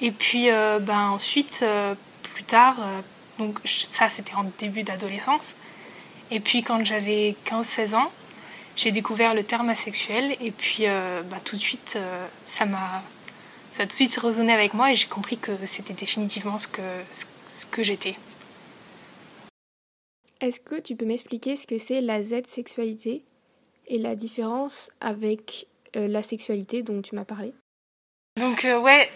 [SPEAKER 16] Et puis euh, ben, ensuite, euh, plus tard, euh, donc ça c'était en début d'adolescence, et puis quand j'avais 15-16 ans, j'ai découvert le terme asexuel, et puis bah, tout de suite, ça m'a ça a tout de suite résonné avec moi et j'ai compris que c'était définitivement ce que, ce, que j'étais.
[SPEAKER 14] Est-ce que tu peux m'expliquer ce que c'est la Z-sexualité et la différence avec la sexualité dont tu m'as parlé?
[SPEAKER 16] Donc euh, ouais,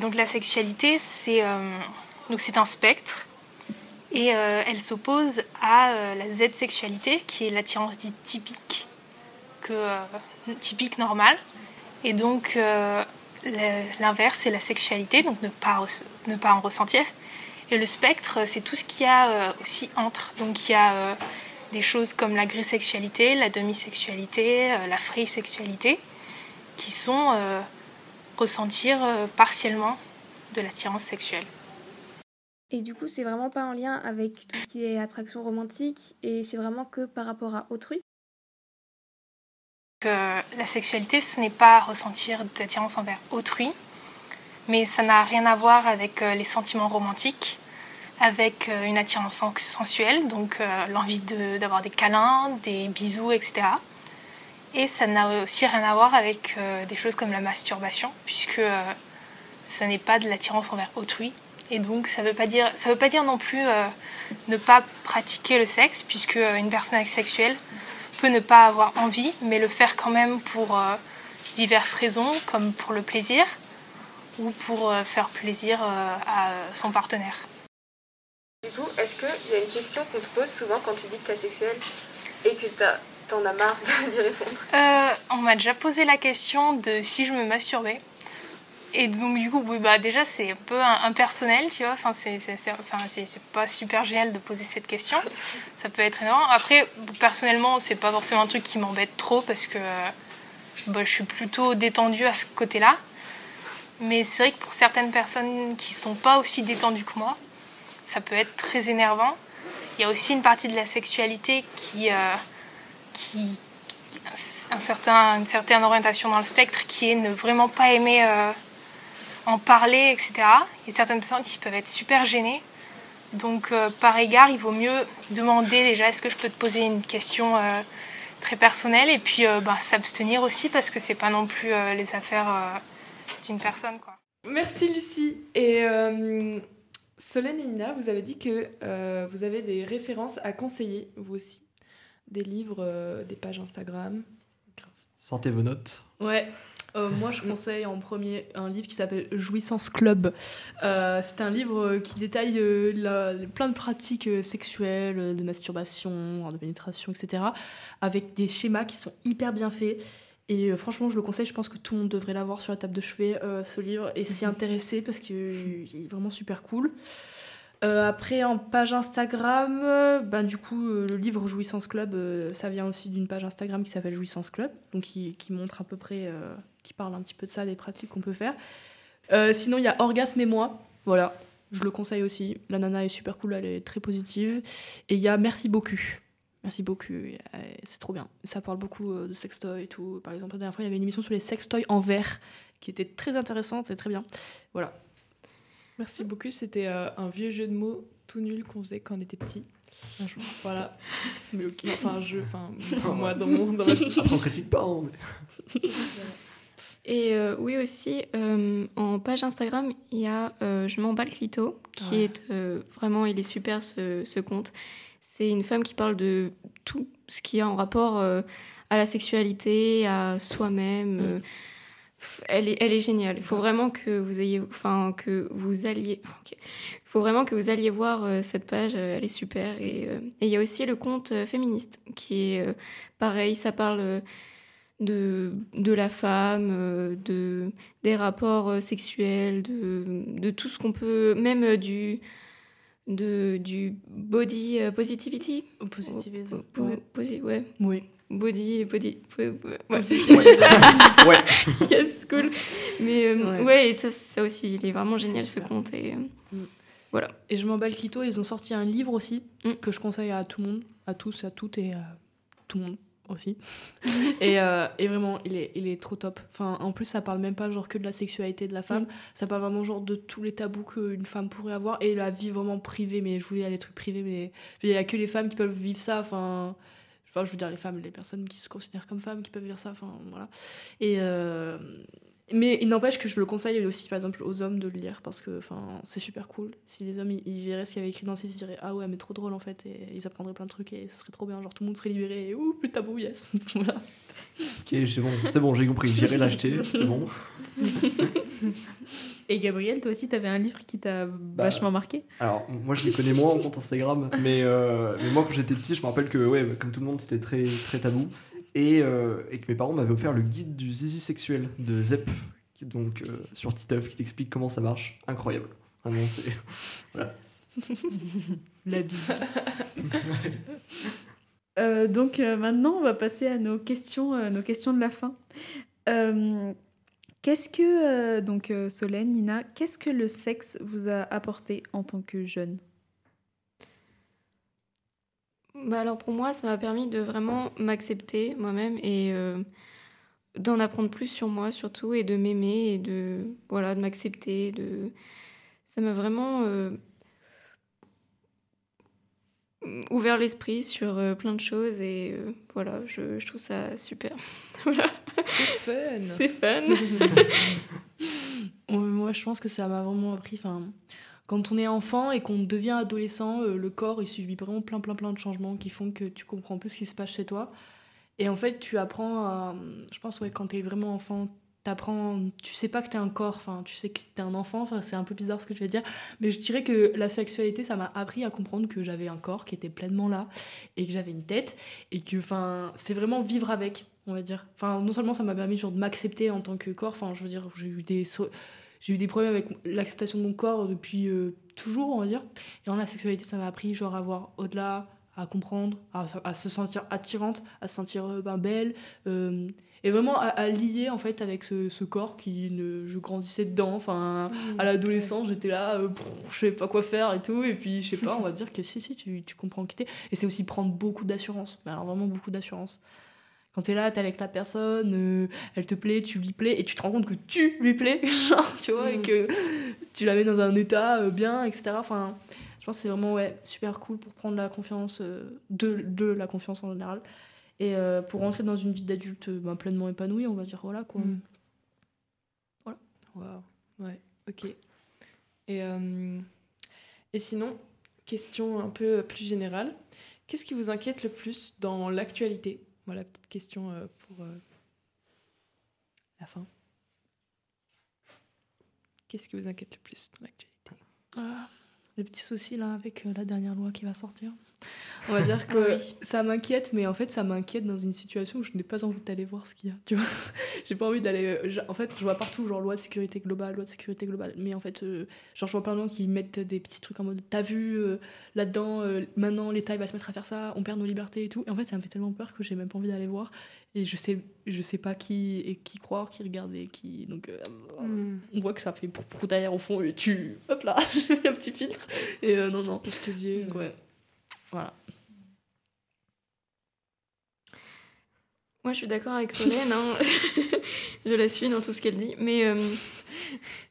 [SPEAKER 16] donc la sexualité c'est euh, donc c'est un spectre et euh, elle s'oppose à la Z-sexualité qui est l'attirance dite typique que typique normale et donc l'inverse c'est la sexualité donc ne pas ne pas en ressentir Et le spectre, c'est tout ce qu'il y a aussi entre. Donc il y a des choses comme la grisexualité, la demisexualité, la free-sexualité, qui sont ressentir euh, partiellement de l'attirance sexuelle.
[SPEAKER 14] Et du coup, c'est vraiment pas en lien avec tout ce qui est attraction romantique et c'est vraiment que par rapport à autrui?
[SPEAKER 16] que la sexualité, ce n'est pas ressentir d'attirance envers autrui, mais ça n'a rien à voir avec euh, les sentiments romantiques, avec euh, une attirance sen- sensuelle, donc euh, l'envie de- d'avoir des câlins, des bisous, etc. Et ça n'a aussi rien à voir avec euh, des choses comme la masturbation, puisque euh, ça n'est pas de l'attirance envers autrui. Et donc ça ne veut pas dire, veut pas dire non plus euh, ne pas pratiquer le sexe, puisque une personne asexuelle peut ne pas avoir envie, mais le faire quand même pour diverses raisons, comme pour le plaisir ou pour faire plaisir à son partenaire.
[SPEAKER 15] Du coup, est-ce qu'il y a une question qu'on te pose souvent quand tu dis que t'es asexuel et que t'as- t'en as marre d'y répondre?
[SPEAKER 16] Euh, on m'a déjà posé la question de si je me masturbais. Et donc du coup, bah, déjà c'est un peu impersonnel, tu vois. Enfin, c'est, pas super génial de poser cette question. Ça peut être énorme. Après, personnellement, c'est pas forcément un truc qui m'embête trop parce que bah, je suis plutôt détendue à ce côté-là. Mais c'est vrai que pour certaines personnes qui sont pas aussi détendues que moi, ça peut être très énervant. Il y a aussi une partie de la sexualité qui, euh, qui un certain, une certaine orientation dans le spectre qui est ne vraiment pas aimer euh, en parler, etc. Il y a certaines personnes qui peuvent être super gênées. Donc, euh, par égard, il vaut mieux demander déjà est-ce que je peux te poser une question euh, très personnelle? Et puis ben, s'abstenir aussi parce que c'est pas non plus les affaires d'une personne. Quoi.
[SPEAKER 7] Merci Lucie. Et Solène et Nina, vous avez dit que vous avez des références à conseiller, vous aussi. Des livres, euh, des pages Instagram.
[SPEAKER 4] Sortez vos notes.
[SPEAKER 2] Ouais. Euh, moi, je conseille en premier un livre qui s'appelle Jouissance Club. Euh, c'est un livre qui détaille euh, la- plein de pratiques sexuelles, de masturbation, de pénétration, etc. Avec des schémas qui sont hyper bien faits. Et euh, franchement, je le conseille. Je pense que tout le monde devrait l'avoir sur la table de chevet, euh, ce livre, et s'y *laughs* intéresser parce qu'il est vraiment super cool. Euh, après, en page Instagram, euh, ben, du coup, euh, le livre Jouissance Club, ça vient aussi d'une page Instagram qui s'appelle Jouissance Club, donc qui, montre à peu près, qui parle un petit peu de ça, des pratiques qu'on peut faire. Sinon, il y a Orgasme et moi, voilà, je le conseille aussi. La nana est super cool, elle est très positive. Et il y a Merci beaucoup. Merci beaucoup, c'est trop bien. Ça parle beaucoup de sextoy et tout. Par exemple, la dernière fois, il y avait une émission sur les sextoys en verre qui était très intéressante et très bien. Voilà.
[SPEAKER 7] Merci beaucoup. C'était euh, un vieux jeu de mots tout nul qu'on faisait quand on était petit. Un jour. Voilà. *laughs* Mais ok. Enfin, un jeu. Enfin, *laughs* moi, dans mon. Dans
[SPEAKER 4] Après, on critique pas. hein, mais-
[SPEAKER 3] Et euh, oui aussi, euh, en page Instagram, il y a euh, Je m'emballe Clito, qui
[SPEAKER 7] Ouais.
[SPEAKER 3] est euh, vraiment, il est super ce, ce compte. C'est une femme qui parle de tout ce qui a en rapport euh, à la sexualité, à soi-même. euh, pff, elle, est, elle est géniale. Il faut vraiment que vous ayez, enfin que vous alliez. *laughs* faut vraiment que vous alliez voir euh, cette page. euh, Elle est super. Et euh, et il y a aussi le compte féministe qui est pareil. Ça parle. de, de la femme, de, des rapports sexuels, de, de tout ce qu'on peut, même du, de, du body positivity.
[SPEAKER 2] Positivisme,
[SPEAKER 3] Po-
[SPEAKER 2] ouais.
[SPEAKER 3] posi- ouais.
[SPEAKER 2] Oui.
[SPEAKER 3] Body, body, ouais, ouais, *laughs* yes, cool. Mais euh,
[SPEAKER 2] Ouais.
[SPEAKER 3] ouais, et ça, ça aussi, il est vraiment génial ce compte. Et, euh,
[SPEAKER 2] Mm.
[SPEAKER 3] voilà.
[SPEAKER 2] Et je m'emballe Clito, ils ont sorti un livre aussi que je conseille à tout le monde, à tous, à toutes et à tout le monde aussi. *laughs* et, euh, et vraiment, il est, il est trop top. Enfin, en plus, ça parle même pas genre que de la sexualité de la femme, ça parle vraiment genre de tous les tabous qu'une femme pourrait avoir et la vie vraiment privée. Mais je voulais aller des trucs privés, mais il y a que les femmes qui peuvent vivre ça. Enfin, enfin, je veux dire les femmes, les personnes qui se considèrent comme femmes qui peuvent vivre ça. Enfin, voilà. Et euh, mais il n'empêche que je le conseille aussi, par exemple, aux hommes de le lire parce que enfin, c'est super cool. Si les hommes ils, ils verraient ce qu'il y avait écrit dans ces livres, ils diraient Ah ouais, mais trop drôle en fait, et ils apprendraient plein de trucs et ce serait trop bien. Genre tout le monde serait libéré et ouh, plus de tabou, yes. *laughs* voilà.
[SPEAKER 4] Ok, c'est bon, c'est bon, j'ai compris. J'irai l'acheter, c'est bon. *laughs*
[SPEAKER 1] Et Gabriel, toi aussi, tu avais un livre qui t'a vachement marqué?
[SPEAKER 4] Alors, moi je les connais moins en compte Instagram, mais, euh, mais moi quand j'étais petit, je me rappelle que, ouais, comme tout le monde, c'était très, très tabou. Et, euh, et que mes parents m'avaient offert le guide du zizi sexuel de Zep, qui, donc euh, sur Titeuf, qui t'explique comment ça marche. Incroyable. Vraiment, c'est. *laughs* Voilà. *laughs*
[SPEAKER 1] La Bible. *laughs* Euh, donc maintenant, on va passer à nos questions, nos questions de la fin. Qu'est-ce que, donc Solène, Nina, qu'est-ce que le sexe vous a apporté en tant que jeune?
[SPEAKER 3] Bah alors pour moi, ça m'a permis de vraiment m'accepter moi-même et euh, d'en apprendre plus sur moi surtout et de m'aimer et de voilà de m'accepter. De ça m'a vraiment euh, ouvert l'esprit sur euh, plein de choses et euh, voilà, je, je trouve ça super. *laughs* voilà.
[SPEAKER 7] C'est fun.
[SPEAKER 3] C'est fun. *laughs* *laughs*
[SPEAKER 2] Moi, je pense que ça m'a vraiment appris. Enfin, quand on est enfant et qu'on devient adolescent, euh, le corps il subit vraiment plein, plein, plein de changements qui font que tu comprends plus ce qui se passe chez toi. Et en fait, tu apprends à. Je pense, ouais, quand tu es vraiment enfant, t'apprends. Tu sais pas que tu es un corps, enfin, tu sais que tu es un enfant. Enfin, c'est un peu bizarre ce que je vais dire. Mais je dirais que la sexualité, ça m'a appris à comprendre que j'avais un corps qui était pleinement là et que j'avais une tête. Et que, enfin, c'est vraiment vivre avec, on va dire. Enfin, non seulement ça m'a permis de m'accepter en tant que corps, enfin, je veux dire, j'ai eu des. J'ai eu des problèmes avec l'acceptation de mon corps depuis euh, toujours, on va dire. Et dans la sexualité, ça m'a appris genre à voir au-delà, à comprendre, à, à se sentir attirante, à se sentir euh, ben, belle, euh, et vraiment à, à lier en fait avec ce, ce corps qui ne, je grandissais dedans. Enfin,
[SPEAKER 7] Mmh.
[SPEAKER 2] à l'adolescence, j'étais là, euh, pff, je savais pas quoi faire et tout. Et puis, je sais pas, on va dire que si, si, tu, tu comprends qui t'es. Et c'est aussi prendre beaucoup d'assurance, mais alors vraiment beaucoup d'assurance. Quand t'es là, t'es avec la personne, euh, elle te plaît, tu lui plais, et tu te rends compte que tu lui plais, *laughs* genre, tu vois, et que tu la mets dans un état euh, bien, etc. Enfin, je pense que c'est vraiment ouais, super cool pour prendre la confiance, euh, de, de la confiance en général. Et pour rentrer dans une vie d'adulte ben, pleinement épanouie, on va dire voilà quoi.
[SPEAKER 7] Mm. Voilà. Waouh. Ouais, ok. Et, et sinon, question un peu plus générale. Qu'est-ce qui vous inquiète le plus dans l'actualité? Voilà, petite question euh, pour euh, la fin. Qu'est-ce qui vous inquiète le plus dans l'actualité?
[SPEAKER 2] Ah, le petit souci là avec euh, la dernière loi qui va sortir. On va dire
[SPEAKER 3] Ah
[SPEAKER 2] que
[SPEAKER 3] oui.
[SPEAKER 2] ça m'inquiète, mais en fait ça m'inquiète dans une situation où je n'ai pas envie d'aller voir ce qu'il y a. Tu vois, *laughs* j'ai pas envie d'aller. euh, En fait, je vois partout genre loi de sécurité globale, loi de sécurité globale. Mais en fait, euh, genre je vois plein de gens qui mettent des petits trucs en mode t'as vu euh, là-dedans, euh, maintenant l'État il va se mettre à faire ça, on perd nos libertés et tout. Et en fait, ça me fait tellement peur que j'ai même pas envie d'aller voir. Et je sais, je sais pas qui et qui croire, qui regarder, qui. Donc
[SPEAKER 7] Hmm.
[SPEAKER 2] on voit que ça fait prou prou derrière au fond et tu. Hop là, *laughs* je mets un petit filtre. Et non, non.
[SPEAKER 7] Je tes yeux.
[SPEAKER 2] Ouais. Voilà.
[SPEAKER 3] Moi, je suis d'accord avec Solène. hein. *laughs* je la suis dans tout ce qu'elle dit. Mais euh,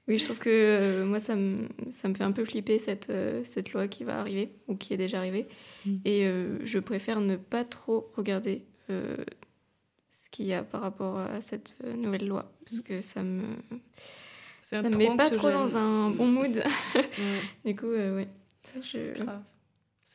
[SPEAKER 3] oui, je trouve que euh, moi, ça me, ça me fait un peu flipper cette, euh, cette loi qui va arriver ou qui est déjà arrivée.
[SPEAKER 2] Mm.
[SPEAKER 3] Et je préfère ne pas trop regarder ce qu'il y a par rapport à cette nouvelle loi. Parce que ça me. Ça me met pas trop dans un bon mood. *laughs*
[SPEAKER 2] Ouais.
[SPEAKER 3] du coup, ouais. Je...
[SPEAKER 2] Grave.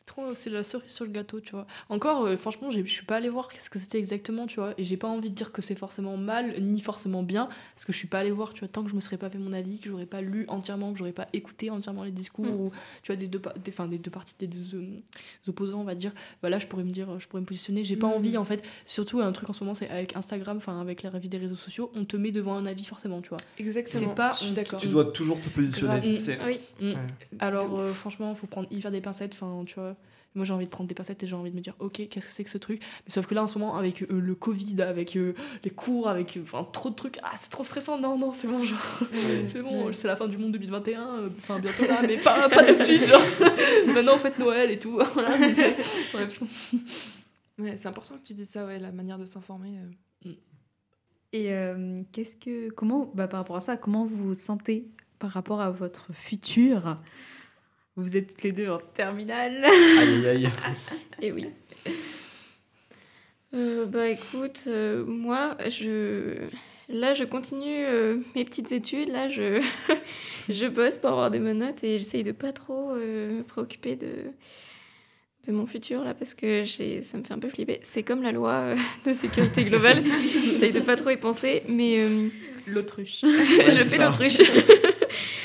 [SPEAKER 2] C'est trop, c'est la cerise sur le gâteau, tu vois. Encore, euh, franchement, je suis pas allée voir ce que c'était exactement, tu vois. Et j'ai pas envie de dire que c'est forcément mal, ni forcément bien, parce que je suis pas allée voir, tu vois. Tant que je me serais pas fait mon avis, que j'aurais pas lu entièrement, que j'aurais pas écouté entièrement les discours,
[SPEAKER 3] Mm.
[SPEAKER 2] ou tu vois, des deux, des, des deux parties, des deux euh, opposants, on va dire. Bah là, je pourrais me dire, je pourrais me positionner. J'ai pas
[SPEAKER 7] Mm.
[SPEAKER 2] envie, en fait. Surtout, un truc en ce moment, c'est avec Instagram, enfin, avec la vie des réseaux sociaux, on te met devant un avis forcément, tu vois.
[SPEAKER 7] Exactement.
[SPEAKER 2] C'est pas.
[SPEAKER 7] Je suis d'accord.
[SPEAKER 4] Tu dois toujours te positionner. C'est-
[SPEAKER 3] Oui.
[SPEAKER 2] Mm.
[SPEAKER 4] Ouais.
[SPEAKER 2] Alors euh, franchement, faut prendre hyper des pincettes. Enfin, tu vois, moi j'ai envie de prendre des pincettes et j'ai envie de me dire, ok, qu'est-ce que c'est que ce truc? Mais sauf que là, en ce moment, avec euh, le Covid, avec euh, les cours, avec euh, enfin trop de trucs, ah c'est trop stressant. Non, non, c'est bon, genre, c'est bon,
[SPEAKER 7] Ouais.
[SPEAKER 2] c'est la fin du monde 2021. euh, Enfin bientôt là, mais pas, pas tout de suite. Genre, *laughs* maintenant on fête Noël et tout. *laughs* voilà. Bref.
[SPEAKER 7] Ouais, c'est important que tu dises ça, ouais, la manière de s'informer. euh.
[SPEAKER 1] Et euh, qu'est-ce que, comment, bah, par rapport à ça, comment vous vous sentez par rapport à votre futur? Vous êtes toutes les deux en terminale.
[SPEAKER 4] Aïe, aïe, aïe. *laughs*
[SPEAKER 3] Et oui. Euh, bah écoute, euh, moi, je... Là, je continue euh, mes petites études. Là, je, *laughs* je bosse pour avoir des bonnes notes et j'essaye de pas trop euh, me préoccuper de, de mon futur là parce que j'ai, ça me fait un peu flipper. C'est comme la loi euh, de sécurité globale. *laughs* j'essaye de pas trop y penser, mais euh,
[SPEAKER 1] L'autruche.
[SPEAKER 3] je fais l'autruche.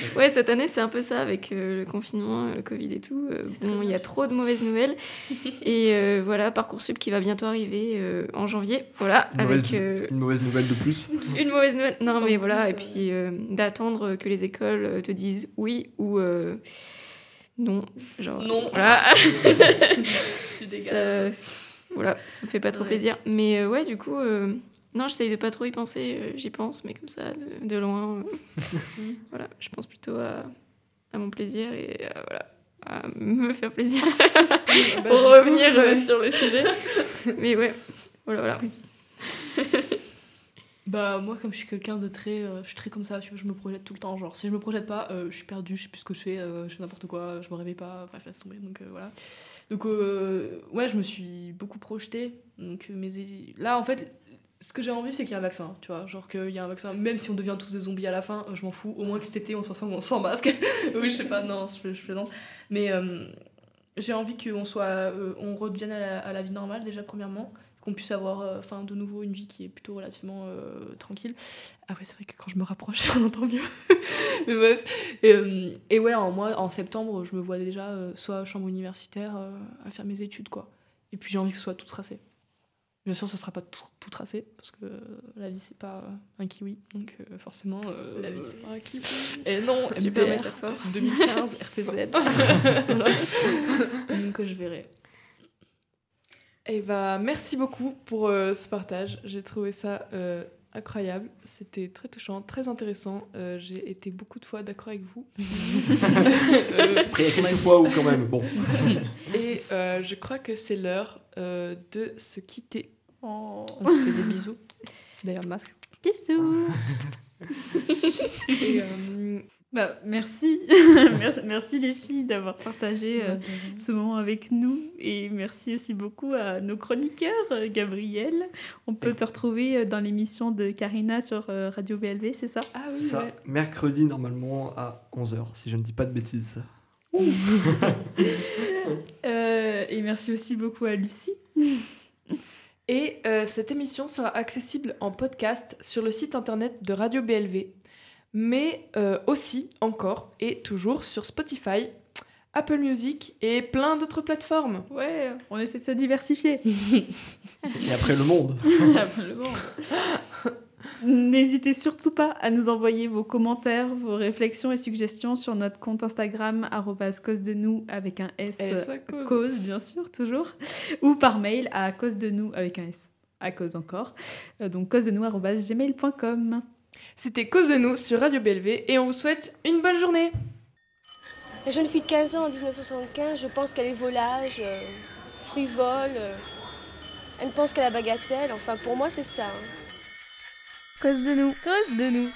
[SPEAKER 3] *laughs* ouais, cette année, c'est un peu ça avec euh, le confinement, euh, le Covid et tout. Euh, bon, il y a trop de mauvaises nouvelles. *laughs* et euh, voilà, Parcoursup qui va bientôt arriver euh, en janvier. Voilà,
[SPEAKER 4] Une mauvaise,
[SPEAKER 3] avec euh,
[SPEAKER 4] une mauvaise nouvelle de plus. *laughs*
[SPEAKER 3] une mauvaise nouvelle. Non, mais
[SPEAKER 2] En
[SPEAKER 3] voilà,
[SPEAKER 2] plus,
[SPEAKER 3] et puis euh, d'attendre que les écoles te disent oui ou. euh, non. Genre,
[SPEAKER 2] Non.
[SPEAKER 3] Voilà.
[SPEAKER 2] Tu dégages.
[SPEAKER 3] Ça, voilà, ça me fait pas trop
[SPEAKER 2] Ouais.
[SPEAKER 3] plaisir. Mais euh, ouais, du coup, euh, non, j'essaye de pas trop y penser. euh, J'y pense, mais comme ça, de, de loin. euh, *laughs* voilà, je pense plutôt à, à mon plaisir et euh, voilà, à me faire plaisir. *laughs*
[SPEAKER 2] Bah,
[SPEAKER 3] Pour
[SPEAKER 2] coup,
[SPEAKER 3] revenir
[SPEAKER 2] ouais.
[SPEAKER 3] sur le sujet. mais ouais, voilà, voilà. *laughs*
[SPEAKER 2] Bah moi comme je suis quelqu'un de très euh, je suis très comme ça tu vois, je me projette tout le temps genre si je me projette pas euh, je suis perdue je sais plus ce que je fais euh, je fais n'importe quoi je me réveille pas bref laisse tomber donc voilà donc ouais je me suis beaucoup projetée donc mes é- là en fait ce que j'ai envie c'est qu'il y ait un vaccin tu vois. Genre qu'il y a un vaccin. Même si on devient tous des zombies à la fin je m'en fous. Au moins que cet été on s'en sort sans masque. *laughs* Oui je sais pas non je, je plaisante mais euh, j'ai envie qu'on soit euh, on redevienne à la, vie normale déjà premièrement. Qu'on puisse avoir euh, enfin de nouveau une vie qui est plutôt relativement tranquille. Après c'est vrai que quand je me rapproche *laughs* on entend mieux. *laughs* Mais bref. Et, ouais en moi en septembre je me vois déjà soit chambre universitaire à faire mes études quoi. Et puis j'ai envie que ce soit tout tracé bien sûr ce sera pas tout, tout tracé parce que euh, la vie c'est pas un kiwi donc euh, forcément euh,
[SPEAKER 3] La vie, c'est pas un kiwi. *laughs*
[SPEAKER 2] et non
[SPEAKER 3] Super métaphore.
[SPEAKER 2] 2015 RPZ Voilà. donc euh, je verrai
[SPEAKER 7] Et bah, merci beaucoup pour euh, ce partage. J'ai trouvé ça euh, incroyable. C'était très touchant, très intéressant. Euh, J'ai été beaucoup de fois d'accord avec vous. *laughs* Euh,
[SPEAKER 4] Après, quelques fois où quand même, bon.
[SPEAKER 7] Et euh, je crois que c'est l'heure euh, de se quitter.
[SPEAKER 2] On se fait des bisous d'ailleurs le masque
[SPEAKER 1] Bisous. *laughs*
[SPEAKER 7] Et, euh,
[SPEAKER 1] Bah, *laughs* merci. merci, les filles d'avoir partagé euh, ce moment avec nous et merci aussi beaucoup à nos chroniqueurs, euh, Gabriel. On peut te retrouver dans l'émission de Karina sur euh, Radio BLV, c'est ça?
[SPEAKER 7] Ah oui,
[SPEAKER 4] Ça, mercredi normalement à 11h, si je ne dis pas de bêtises. *laughs*
[SPEAKER 1] Euh, et merci aussi beaucoup à Lucie.
[SPEAKER 7] Et euh, cette émission sera accessible en podcast sur le site internet de Radio BLV, mais euh, aussi encore et toujours sur Spotify, Apple Music et plein d'autres plateformes.
[SPEAKER 1] Ouais, on essaie de se diversifier. *laughs*
[SPEAKER 4] Et après le monde. *laughs*
[SPEAKER 1] Après le monde. *laughs* N'hésitez surtout pas à nous envoyer vos commentaires, vos réflexions et suggestions sur notre compte Instagram cause de nous avec un S,
[SPEAKER 7] cause.
[SPEAKER 1] cause bien sûr toujours ou par mail à cause de nous avec un S à cause encore Euh, donc cause de nous gmail.com.
[SPEAKER 7] C'était Cause de nous sur Radio BLV et on vous souhaite une bonne journée.
[SPEAKER 5] La jeune fille de 15 ans en 1975, je pense qu'elle est volage, euh, frivole. euh, elle pense qu'elle a bagatelle. Enfin, pour moi, c'est ça. hein.
[SPEAKER 8] Cause de nous.
[SPEAKER 1] Cause de nous.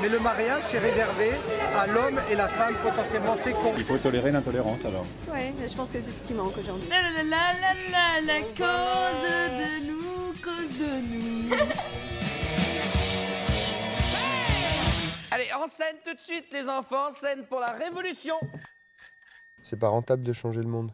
[SPEAKER 6] Mais le mariage, c'est réservé à l'homme et la femme potentiellement féconds.
[SPEAKER 17] Il faut tolérer l'intolérance alors.
[SPEAKER 8] Ouais, je pense que c'est ce qui manque aujourd'hui.
[SPEAKER 10] La la la la la la cause de nous, cause de nous. *laughs*
[SPEAKER 18] Allez, en scène tout de suite, les enfants, scène pour la révolution.
[SPEAKER 9] C'est pas rentable de changer le monde.